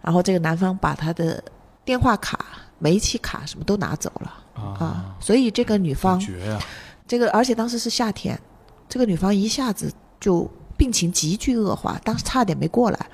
然后这个男方把他的电话卡、煤气卡什么都拿走了啊，所以这个女方这个而且当时是夏天，这个女方一下子就病情急剧恶化，当时差点没过来，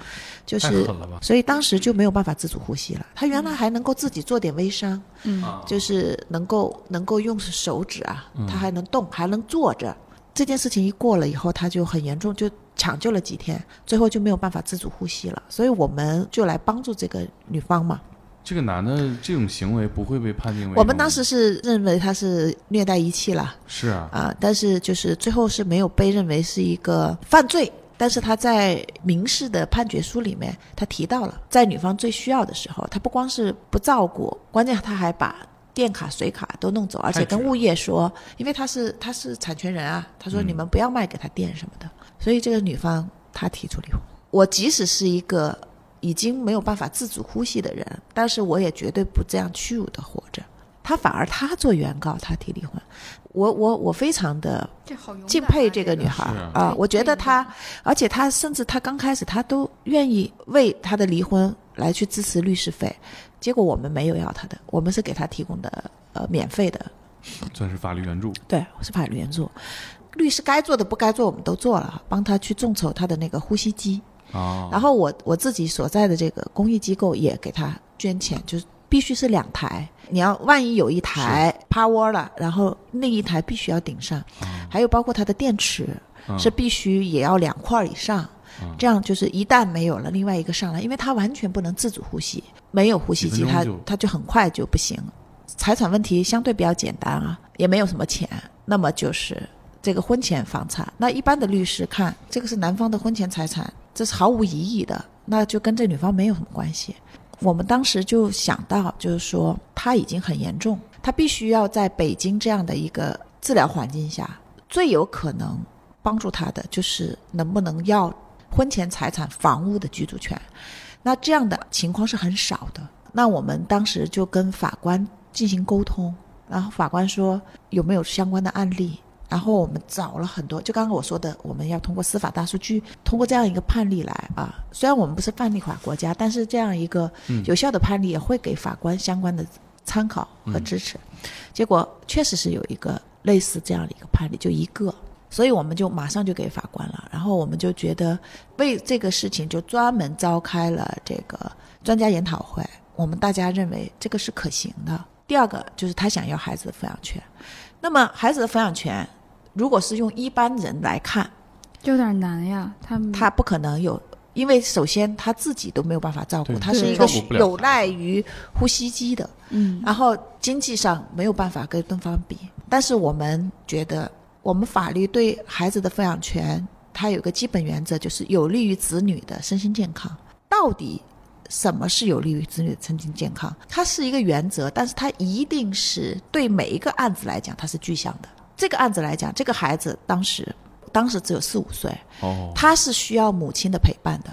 就是所以当时就没有办法自主呼吸了。他原来还能够自己做点微商，嗯，啊就是能够能够用手指啊，他还能动，还能坐着。这件事情一过了以后，他就很严重，就抢救了几天，最后就没有办法自主呼吸了。所以我们就来帮助这个女方嘛。这个男的这种行为不会被判定为我们当时是认为他是虐待遗弃了是啊，啊，但是就是最后是没有被认为是一个犯罪。但是他在民事的判决书里面，他提到了，在女方最需要的时候，他不光是不照顾，关键他还把电卡、水卡都弄走，而且跟物业说，因为他是他是产权人啊，他说嗯你们不要卖给他电什么的。所以这个女方她提出离婚。我即使是一个已经没有办法自主呼吸的人，但是我也绝对不这样屈辱的活着。他反而他做原告，他提离婚，我我我非常的敬佩这个女孩儿啊啊！我觉得她，而且她甚至她刚开始她都愿意为她的离婚来去支持律师费，结果我们没有要她的，我们是给她提供的呃免费的，算是法律援助。对，是法律援助。律师该做的不该做我们都做了，帮她去众筹她的那个呼吸机，哦，然后我我自己所在的这个公益机构也给他捐钱，就是必须是两台。你要万一有一台趴窝了，然后另一台必须要顶上，还有包括它的电池、嗯是必须也要两块以上。这样就是一旦没有了，另外一个上来，因为他完全不能自主呼吸，没有呼吸机，他他就很快就不行。财产问题相对比较简单啊，也没有什么钱，那么就是这个婚前房产。那一般的律师看这个是男方的婚前财产，这是毫无疑义的，那就跟这女方没有什么关系。我们当时就想到，就是说他已经很严重，他必须要在北京这样的一个治疗环境下，最有可能帮助他的就是能不能要婚前财产、房屋的居住权。那这样的情况是很少的。那我们当时就跟法官进行沟通，然后法官说有没有相关的案例，然后我们找了很多，就刚刚我说的，我们要通过司法大数据，通过这样一个判例来啊。虽然我们不是范例法国家，但是这样一个有效的判例也会给法官相关的参考和支持。结果确实是有一个类似这样的一个判例，就一个。所以我们就马上就给法官了，然后我们就觉得为这个事情就专门召开了这个专家研讨会，我们大家认为这个是可行的。第二个就是他想要孩子的抚养权，那么孩子的抚养权，如果是用一般人来看，这有点难呀。他他不可能有，因为首先他自己都没有办法照顾，他是一个有赖于呼吸机的，嗯然后经济上没有办法跟对方比。但是我们觉得，我们法律对孩子的抚养权，它有个基本原则，就是有利于子女的身心健康。到底什么是有利于子女的身心健康？它是一个原则，但是它一定是对每一个案子来讲，它是具象的。这个案子来讲，这个孩子当时当时只有四五岁，哦，他是需要母亲的陪伴的，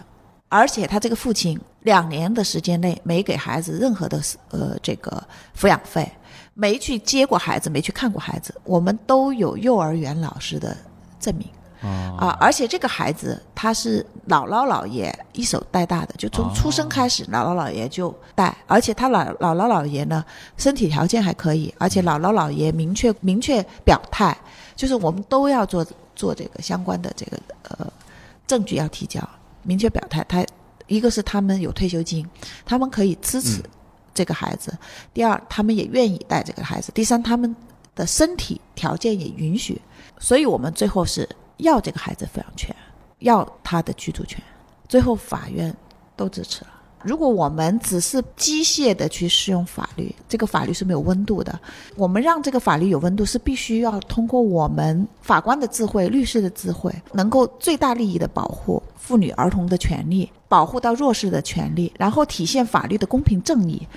而且他这个父亲两年的时间内没给孩子任何的呃这个抚养费，没去接过孩子，没去看过孩子，我们都有幼儿园老师的证明。啊。啊，而且这个孩子他是姥姥姥爷一手带大的，就从出生开始，姥姥姥爷就带，而且他姥姥姥姥爷呢身体条件还可以，而且姥姥姥爷明确明确表态，就是我们都要做做这个相关的这个呃证据要提交，明确表态，他一个是他们有退休金，他们可以支持这个孩子；第二，他们也愿意带这个孩子；第三，他们的身体条件也允许，所以我们最后是要这个孩子抚养权，要他的居住权，最后法院都支持了。如果我们只是机械的去适用法律，这个法律是没有温度的。我们让这个法律有温度，是必须要通过我们法官的智慧、律师的智慧，能够最大利益的保护妇女儿童的权利，保护到弱势的权利，然后体现法律的公平正义，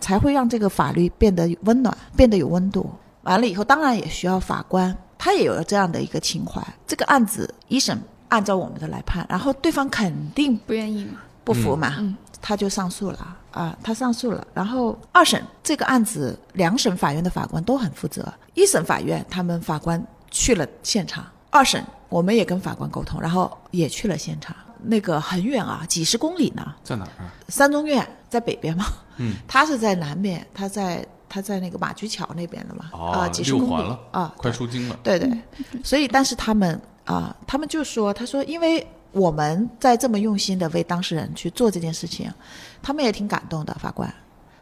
才会让这个法律变得温暖，变得有温度。完了以后，当然也需要法官，他也有这样的一个情怀。这个案子一审按照我们的来判，然后对方肯定不愿意嘛。不服嘛，嗯他就上诉了啊，他上诉了。然后二审这个案子，两审法院的法官都很负责。一审法院他们法官去了现场，二审我们也跟法官沟通，然后也去了现场。那个很远啊，几十公里呢。在哪儿啊？三中院在北边嘛，嗯，他是在南边，他在他在那个马驹桥那边的嘛，哦啊，几十公了啊，快出京了。对对，所以但是他们啊、他们就说，他说，因为我们在这么用心的为当事人去做这件事情，他们也挺感动的，法官，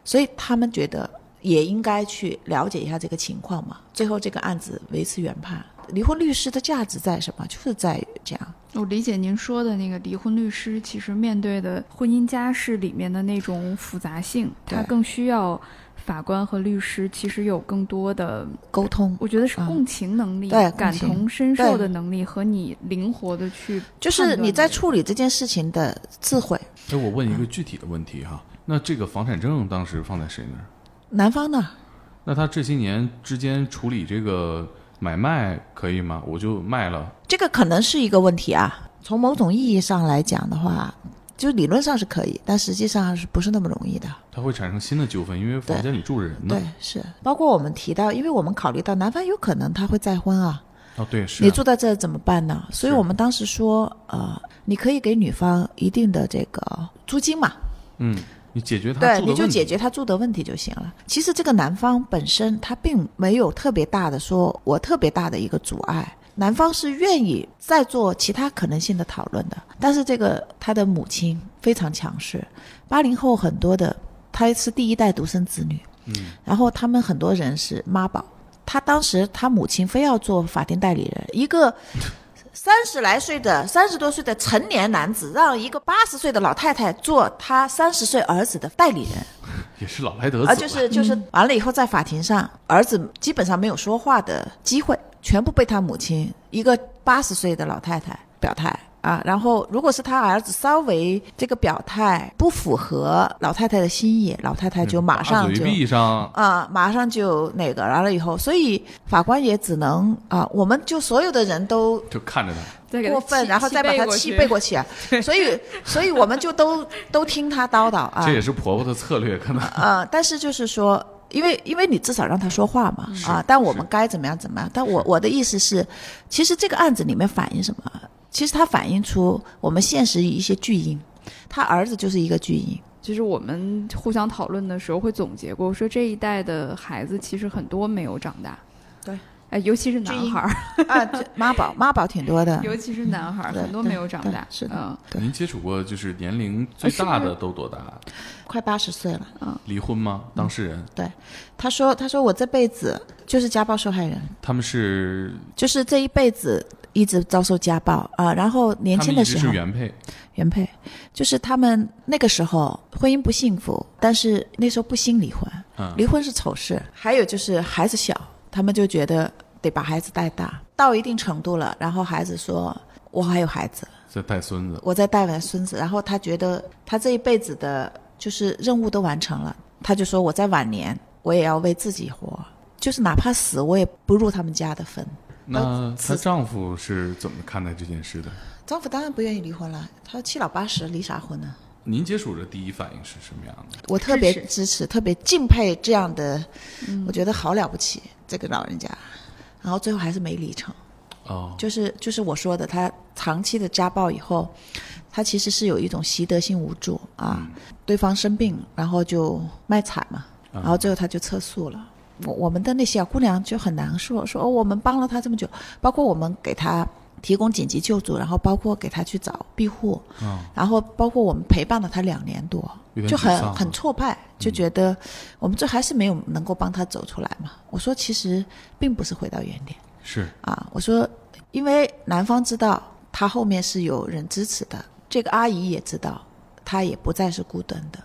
所以他们觉得也应该去了解一下这个情况嘛。最后这个案子维持原判，离婚律师的价值在什么？就是在于这样。我理解您说的那个离婚律师，其实面对的婚姻家事里面的那种复杂性，他更需要法官和律师其实有更多的，沟通我觉得是嗯共情能力、对感同身受的能力和你灵活的去就是你在处理这件事情的智慧。哎，我问一个具体的问题哈，那这个房产证当时放在谁那儿？男方呢？那他这些年之间处理这个买卖可以吗？我就卖了，这个可能是一个问题啊。从某种意义上来讲的话，就理论上是可以，但实际上是不是那么容易的？它会产生新的纠纷，因为房间里住着人呢对。，是包括我们提到，因为我们考虑到男方有可能他会再婚啊，哦，对，是、啊、你住在这怎么办呢？所以我们当时说，呃，你可以给女方一定的这个租金嘛，嗯，你解决他对，住的问题你就解决他住的问题就行了。其实这个男方本身他并没有特别大的说，我特别大的一个阻碍。男方是愿意再做其他可能性的讨论的，但是这个他的母亲非常强势，八零后很多的他是第一代独生子女，嗯，然后他们很多人是妈宝，他当时他母亲非要做法定代理人，一个三十来岁的三十多岁的成年男子，让一个八十岁的老太太做他三十岁儿子的代理人，也是老来得子啊，就是就是完了以后在法庭上，儿子基本上没有说话的机会，全部被他母亲一个八十岁的老太太表态。啊，然后如果是他儿子稍微这个表态不符合老太太的心意，老太太就马上就闭上，啊，马上就那个完了以后，所以法官也只能啊，我们就所有的人都就看着他。过分，然后再把他气背过去啊，所以 所以我们就都都听他叨叨啊这，也是婆婆的策略，可能。呃，但是就是说。因为，因为你至少让他说话嘛，啊，但我们该怎么样怎么样。但我我的意思是，其实这个案子里面反映什么？其实它反映出我们现实一些巨婴，他儿子就是一个巨婴，就是我们互相讨论的时候会总结过，说这一代的孩子其实很多没有长大。对，哎，尤其是男孩儿，啊，这 妈宝妈宝挺多的，尤其是男孩儿，很多没有长大。是的嗯，您接触过就是年龄最大的都多大？快八十岁了。离婚吗？当事人对他说：“他说我这辈子就是家暴受害人，他们是就是这一辈子一直遭受家暴啊。然后年轻的时候，是原配，原配，就是他们那个时候婚姻不幸福，但是那时候不兴离婚，嗯，离婚是丑事。还有就是孩子小，他们就觉得得把孩子带大，到一定程度了，然后孩子说：我还有孩子，在带孙子，我在带完孙子，然后他觉得他这一辈子的就是任务都完成了，他就说我在晚年我也要为自己活，就是哪怕死我也不入他们家的坟。那她丈夫是怎么看待这件事的？丈夫当然不愿意离婚了，他七老八十离啥婚呢？您接触的第一反应是什么样的？我特别支持。支持，特别敬佩这样的，我觉得好了不起这个老人家，然后最后还是没离成。哦，就是就是我说的，他长期的家暴以后，他其实是有一种习得性无助啊，对方生病，然后就卖惨嘛，然后最后他就撤诉了。我我们的那小姑娘就很难受，说哦，我们帮了他这么久，包括我们给他提供紧急救助，然后包括给他去找庇护，嗯，然后包括我们陪伴了他两年多，就很很挫败，就觉得我们这还是没有能够帮他走出来嘛。我说其实并不是回到原点。是啊，我说，因为男方知道他后面是有人支持的，这个阿姨也知道，他也不再是孤单的。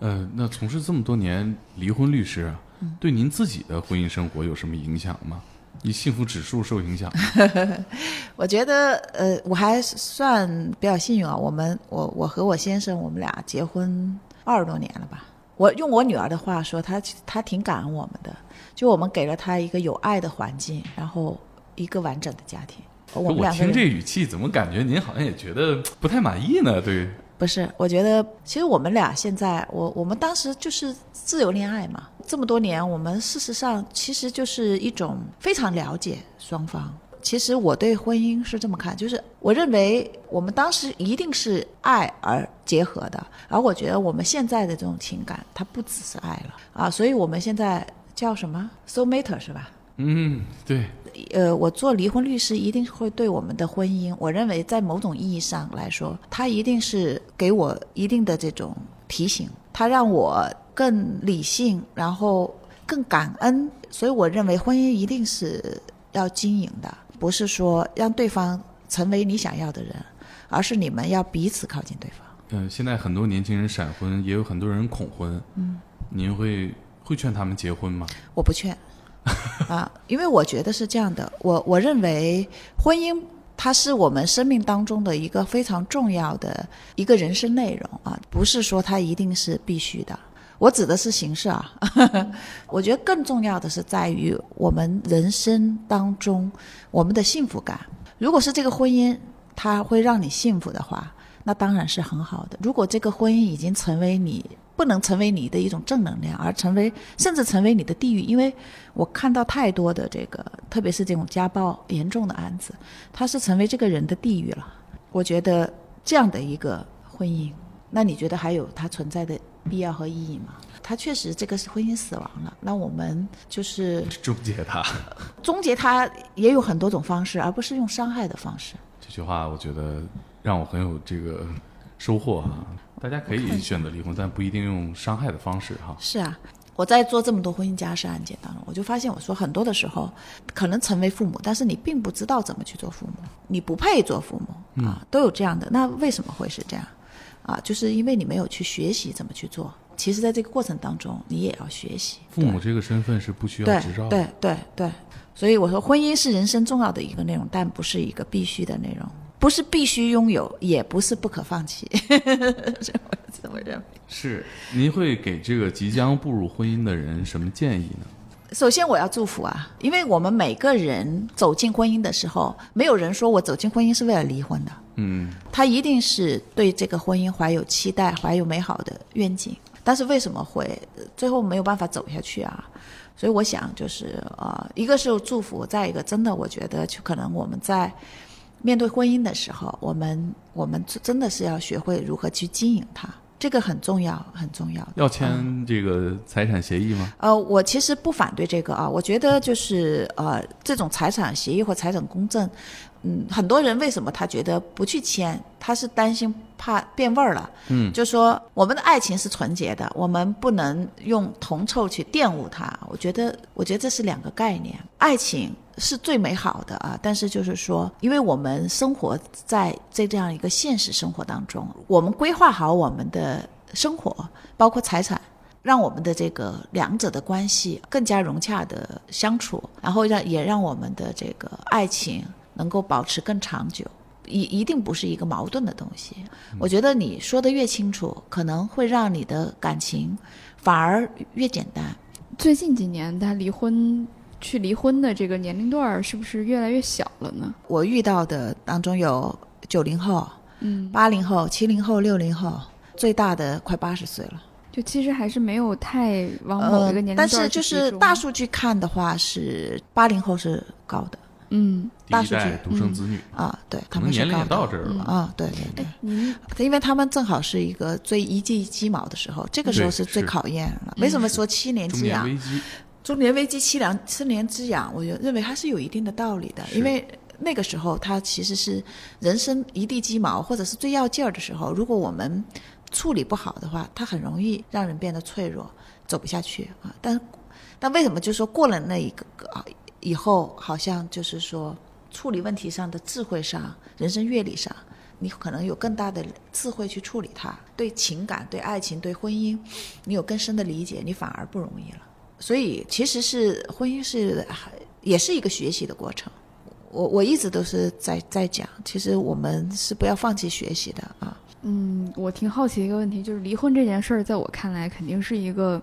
呃，那从事这么多年离婚律师对您自己的婚姻生活有什么影响吗？你幸福指数受影响吗？我觉得，呃，我还算比较幸运啊。我们，我我和我先生，我们俩结婚二十多年了吧。我用我女儿的话说，她她挺感恩我们的，就我们给了她一个有爱的环境，然后一个完整的家庭。我们我听两个人这语气，怎么感觉您好像也觉得不太满意呢？对，不是，我觉得其实我们俩现在，我我们当时就是自由恋爱嘛，这么多年，我们事实上其实就是一种非常了解双方。其实我对婚姻是这么看，就是我认为我们当时一定是爱而结合的，而我觉得我们现在的这种情感，它不只是爱了啊，所以我们现在叫什么 soul mate 是吧？嗯，对，呃，我做离婚律师一定会对我们的婚姻，我认为在某种意义上来说，它一定是给我一定的这种提醒，它让我更理性，然后更感恩，所以我认为婚姻一定是要经营的。不是说让对方成为你想要的人，而是你们要彼此靠近对方。嗯、现在很多年轻人闪婚，也有很多人恐婚。嗯，您会会劝他们结婚吗？我不劝 啊，因为我觉得是这样的，我我认为婚姻它是我们生命当中的一个非常重要的一个人生内容啊，不是说它一定是必须的。我指的是形式啊，我觉得更重要的是在于我们人生当中我们的幸福感。如果是这个婚姻它会让你幸福的话，那当然是很好的。如果这个婚姻已经成为你不能成为你的一种正能量，而成为甚至成为你的地狱，因为我看到太多的这个，特别是这种家暴严重的案子，它是成为这个人的地狱了。我觉得这样的一个婚姻，那你觉得还有它存在的必要和意义吗？他确实这个是婚姻死亡了，那我们就是终结他。终结他也有很多种方式，而不是用伤害的方式。这句话我觉得让我很有这个收获哈。大家可以选择离婚，但不一定用伤害的方式哈。是啊，我在做这么多婚姻家事案件当中，我就发现，我说很多的时候，可能成为父母，但是你并不知道怎么去做父母，你不配做父母啊，都有这样的。那为什么会是这样？啊，就是因为你没有去学习怎么去做。其实，在这个过程当中，你也要学习。父母这个身份是不需要执照的。对对对，所以我说，婚姻是人生重要的一个内容，但不是一个必须的内容，不是必须拥有，也不是不可放弃。我这么认为。是，您会给这个即将步入婚姻的人什么建议呢？首先，我要祝福啊，因为我们每个人走进婚姻的时候，没有人说我走进婚姻是为了离婚的，嗯，他一定是对这个婚姻怀有期待，怀有美好的愿景。但是为什么会呃最后没有办法走下去啊？所以我想就是呃，一个是祝福，再一个真的我觉得就可能我们在面对婚姻的时候，我们我们真的是要学会如何去经营它，这个很重要，很重要。要签这个财产协议吗？呃，我其实不反对这个啊，我觉得就是呃，这种财产协议或财产公证，嗯，很多人为什么他觉得不去签？他是担心怕变味儿了。嗯，就说我们的爱情是纯洁的，我们不能用铜臭去玷污它。我觉得，我觉得这是两个概念。爱情是最美好的啊，但是就是说，因为我们生活在这这样一个现实生活当中，我们规划好我们的生活，包括财产。让我们的这个两者的关系更加融洽的相处，然后让也让我们的这个爱情能够保持更长久，一一定不是一个矛盾的东西。我觉得你说的越清楚，可能会让你的感情反而越简单。最近几年，他离婚去离婚的这个年龄段儿是不是越来越小了呢？我遇到的当中有九零后、嗯，八零后、七零后、六零后，最大的快八十岁了。就其实还是没有太往某一个年龄呃但是就是大数据看的话，是八零后是高的嗯，大数据第一代独生子女，啊，对他们年龄也到这儿了吧？啊，对对对。您因为他们正好是一个最一地鸡毛的时候，这个时候是最考验了。为什么说七年之痒？中年危机七年七年之痒，我就认为它是有一定的道理的，因为那个时候它其实是人生一地鸡毛，或者是最要劲儿的时候。如果我们处理不好的话，它很容易让人变得脆弱，走不下去啊。但但为什么就说过了那一个啊以后，好像就是说处理问题上的智慧上、人生阅历上，你可能有更大的智慧去处理它。对情感、对爱情、对婚姻，你有更深的理解，你反而不容易了。所以其实是婚姻是也是一个学习的过程。我我一直都是在在讲，其实我们是不要放弃学习的啊。嗯，我挺好奇一个问题，就是离婚这件事儿，在我看来肯定是一个。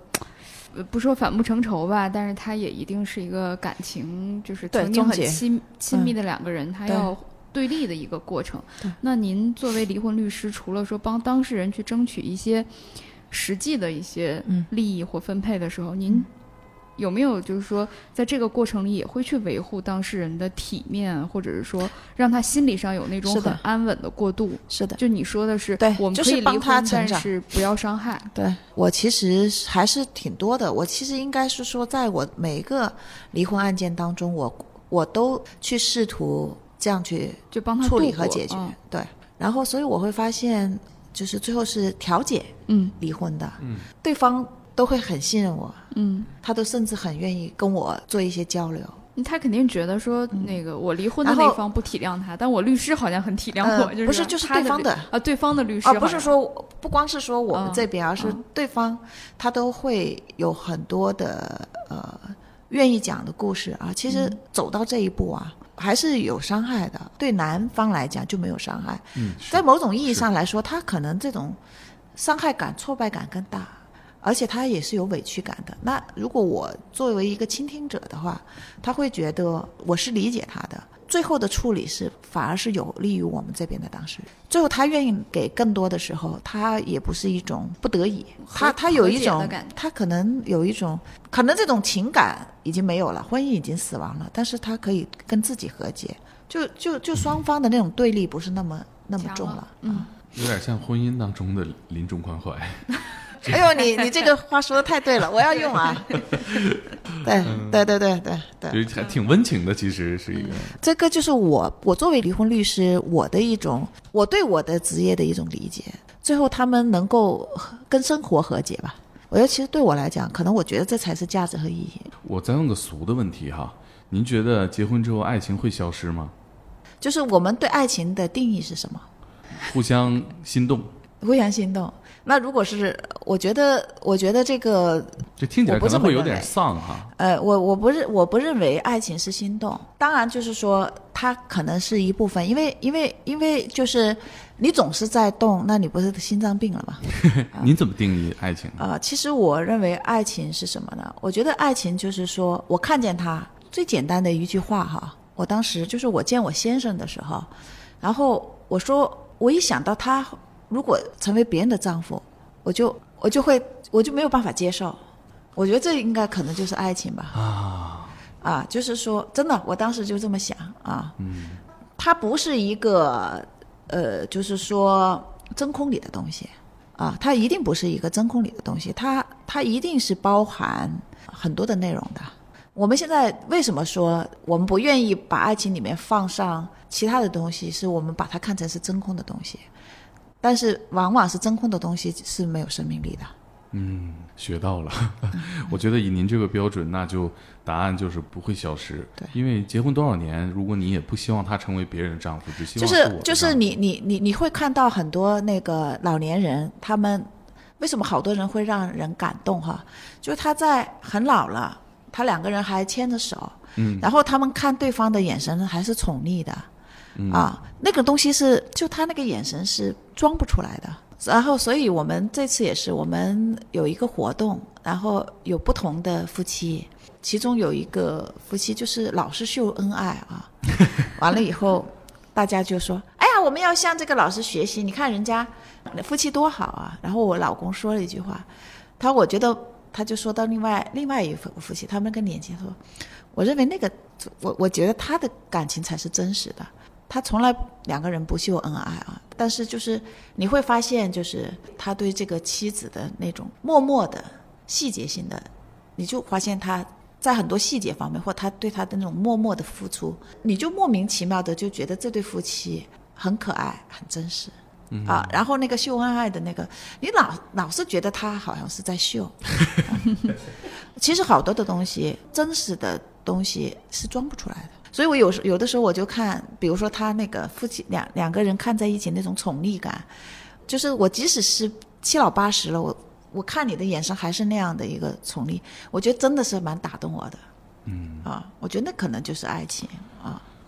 呃不说反目成仇吧，但是他也一定是一个感情，就是曾经很亲亲密的两个人，他要对立的一个过程。那您作为离婚律师，除了说帮当事人去争取一些实际的一些嗯利益或分配的时候，您有没有就是说，在这个过程里也会去维护当事人的体面，或者是说让他心理上有那种很安稳的过渡？是的，就你说的是，对我们就是帮可以离婚，但他成长是不要伤害。对我其实还是挺多的。我其实应该是说，在我每一个离婚案件当中，我我都去试图这样去就帮他处理和解决。嗯对，然后所以我会发现，就是最后是调解嗯离婚的，嗯，对方都会很信任我，嗯。他都甚至很愿意跟我做一些交流。他肯定觉得说那个我离婚的那方不体谅他，但我律师好像很体谅我，呃就是不是就是对方的。啊，对方的律师啊，不是说不光是说我们嗯这边，而是嗯对方他都会有很多的呃愿意讲的故事啊。其实走到这一步啊，还是有伤害的。对男方来讲就没有伤害，嗯，在某种意义上来说，他可能这种伤害感、挫败感更大，而且他也是有委屈感的。那如果我作为一个倾听者的话，他会觉得我是理解他的。最后的处理是反而是有利于我们这边的当事人。最后他愿意给更多的时候，他也不是一种不得已，他他有一种，他可能有一种，可能这种情感已经没有了，婚姻已经死亡了，但是他可以跟自己和解，就就就双方的那种对立不是那么那么重了。嗯，有点像婚姻当中的临终关怀。哎呦，你你这个话说的太对了，我要用啊。对对对对对对，还挺温情的，其实是一个。这个就是我我作为离婚律师，我的一种我对我的职业的一种理解。最后他们能够跟生活和解吧。我觉得其实对我来讲，可能我觉得这才是价值和意义。我再问个俗的问题哈，您觉得结婚之后爱情会消失吗？就是我们对爱情的定义是什么？互相心动，互相心动。那如果是，我觉得，我觉得这个，这听起来可能会有点丧哈。呃，我我不认我不认为爱情是心动。当然，就是说它可能是一部分，因为因为因为就是你总是在动，那你不是心脏病了吗？您怎么定义爱情？呃，其实我认为爱情是什么呢？我觉得爱情就是说我看见他最简单的一句话哈。我当时就是我见我先生的时候，然后我说我一想到他如果成为别人的丈夫，我就我就会我就没有办法接受。我觉得这应该可能就是爱情吧。啊，啊，就是说，真的，我当时就这么想啊。嗯，它不是一个呃，就是说真空里的东西啊，它一定不是一个真空里的东西，它它一定是包含很多的内容的。我们现在为什么说我们不愿意把爱情里面放上其他的东西？是我们把它看成是真空的东西，但是往往是真空的东西是没有生命力的。嗯，学到了。我觉得以您这个标准，那就答案就是不会消失。对因为结婚多少年，如果你也不希望他成为别人的丈夫，只希就望就是就是你你你你会看到很多那个老年人，他们为什么好多人会让人感动哈？就是他在很老了，他两个人还牵着手，嗯，然后他们看对方的眼神还是宠溺的，嗯啊，那个东西是就他那个眼神是装不出来的。然后，所以我们这次也是，我们有一个活动，然后有不同的夫妻，其中有一个夫妻就是老是秀恩爱啊，完了以后，大家就说：“哎呀，我们要向这个老师学习，你看人家夫妻多好啊。”然后我老公说了一句话，他说我觉得他就说到另外另外一夫夫妻，他们更年轻，他说：“我认为那个我我觉得他的感情才是真实的。”他从来两个人不秀恩爱啊，但是就是你会发现，就是他对这个妻子的那种默默的细节性的，你就发现他在很多细节方面，或他对他的那种默默的付出，你就莫名其妙的就觉得这对夫妻很可爱、很真实。啊，然后那个秀恩爱的那个，你老老是觉得他好像是在秀，其实好多的东西，真实的东西是装不出来的。所以我有时有的时候我就看，比如说他那个夫妻两两个人看在一起那种宠溺感，就是我即使是七老八十了，我我看你的眼神还是那样的一个宠溺，我觉得真的是蛮打动我的。嗯。啊，我觉得那可能就是爱情。啊，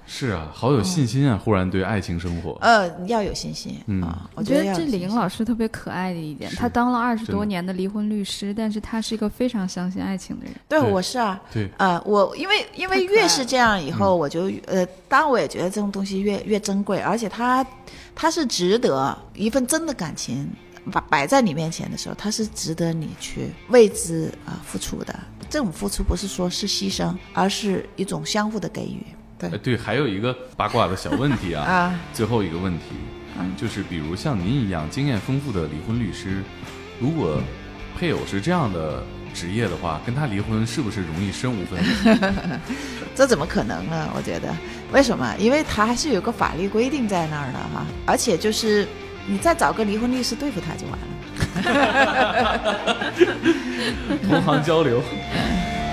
是啊，好有信心啊！忽然对爱情生活，呃，要有信心嗯啊。我觉觉得这李英老师特别可爱的一点，是他当了二十多年的离婚律师，但是他是一个非常相信爱情的人。对，对我是啊，对，呃，我因为因为越是这样以后，我就呃，当然我也觉得这种东西越越珍贵，而且它它是值得一份真的感情摆摆在你面前的时候，它是值得你去为之啊、付出的。这种付出不是说是牺牲，而是一种相互的给予。对哎对，还有一个八卦的小问题啊，啊，最后一个问题，嗯就是比如像您一样经验丰富的离婚律师，如果配偶是这样的职业的话，跟他离婚是不是容易身无分文？这怎么可能呢？我觉得，为什么？因为他还是有个法律规定在那儿的哈，而且就是你再找个离婚律师对付他就完了。同行交流。嗯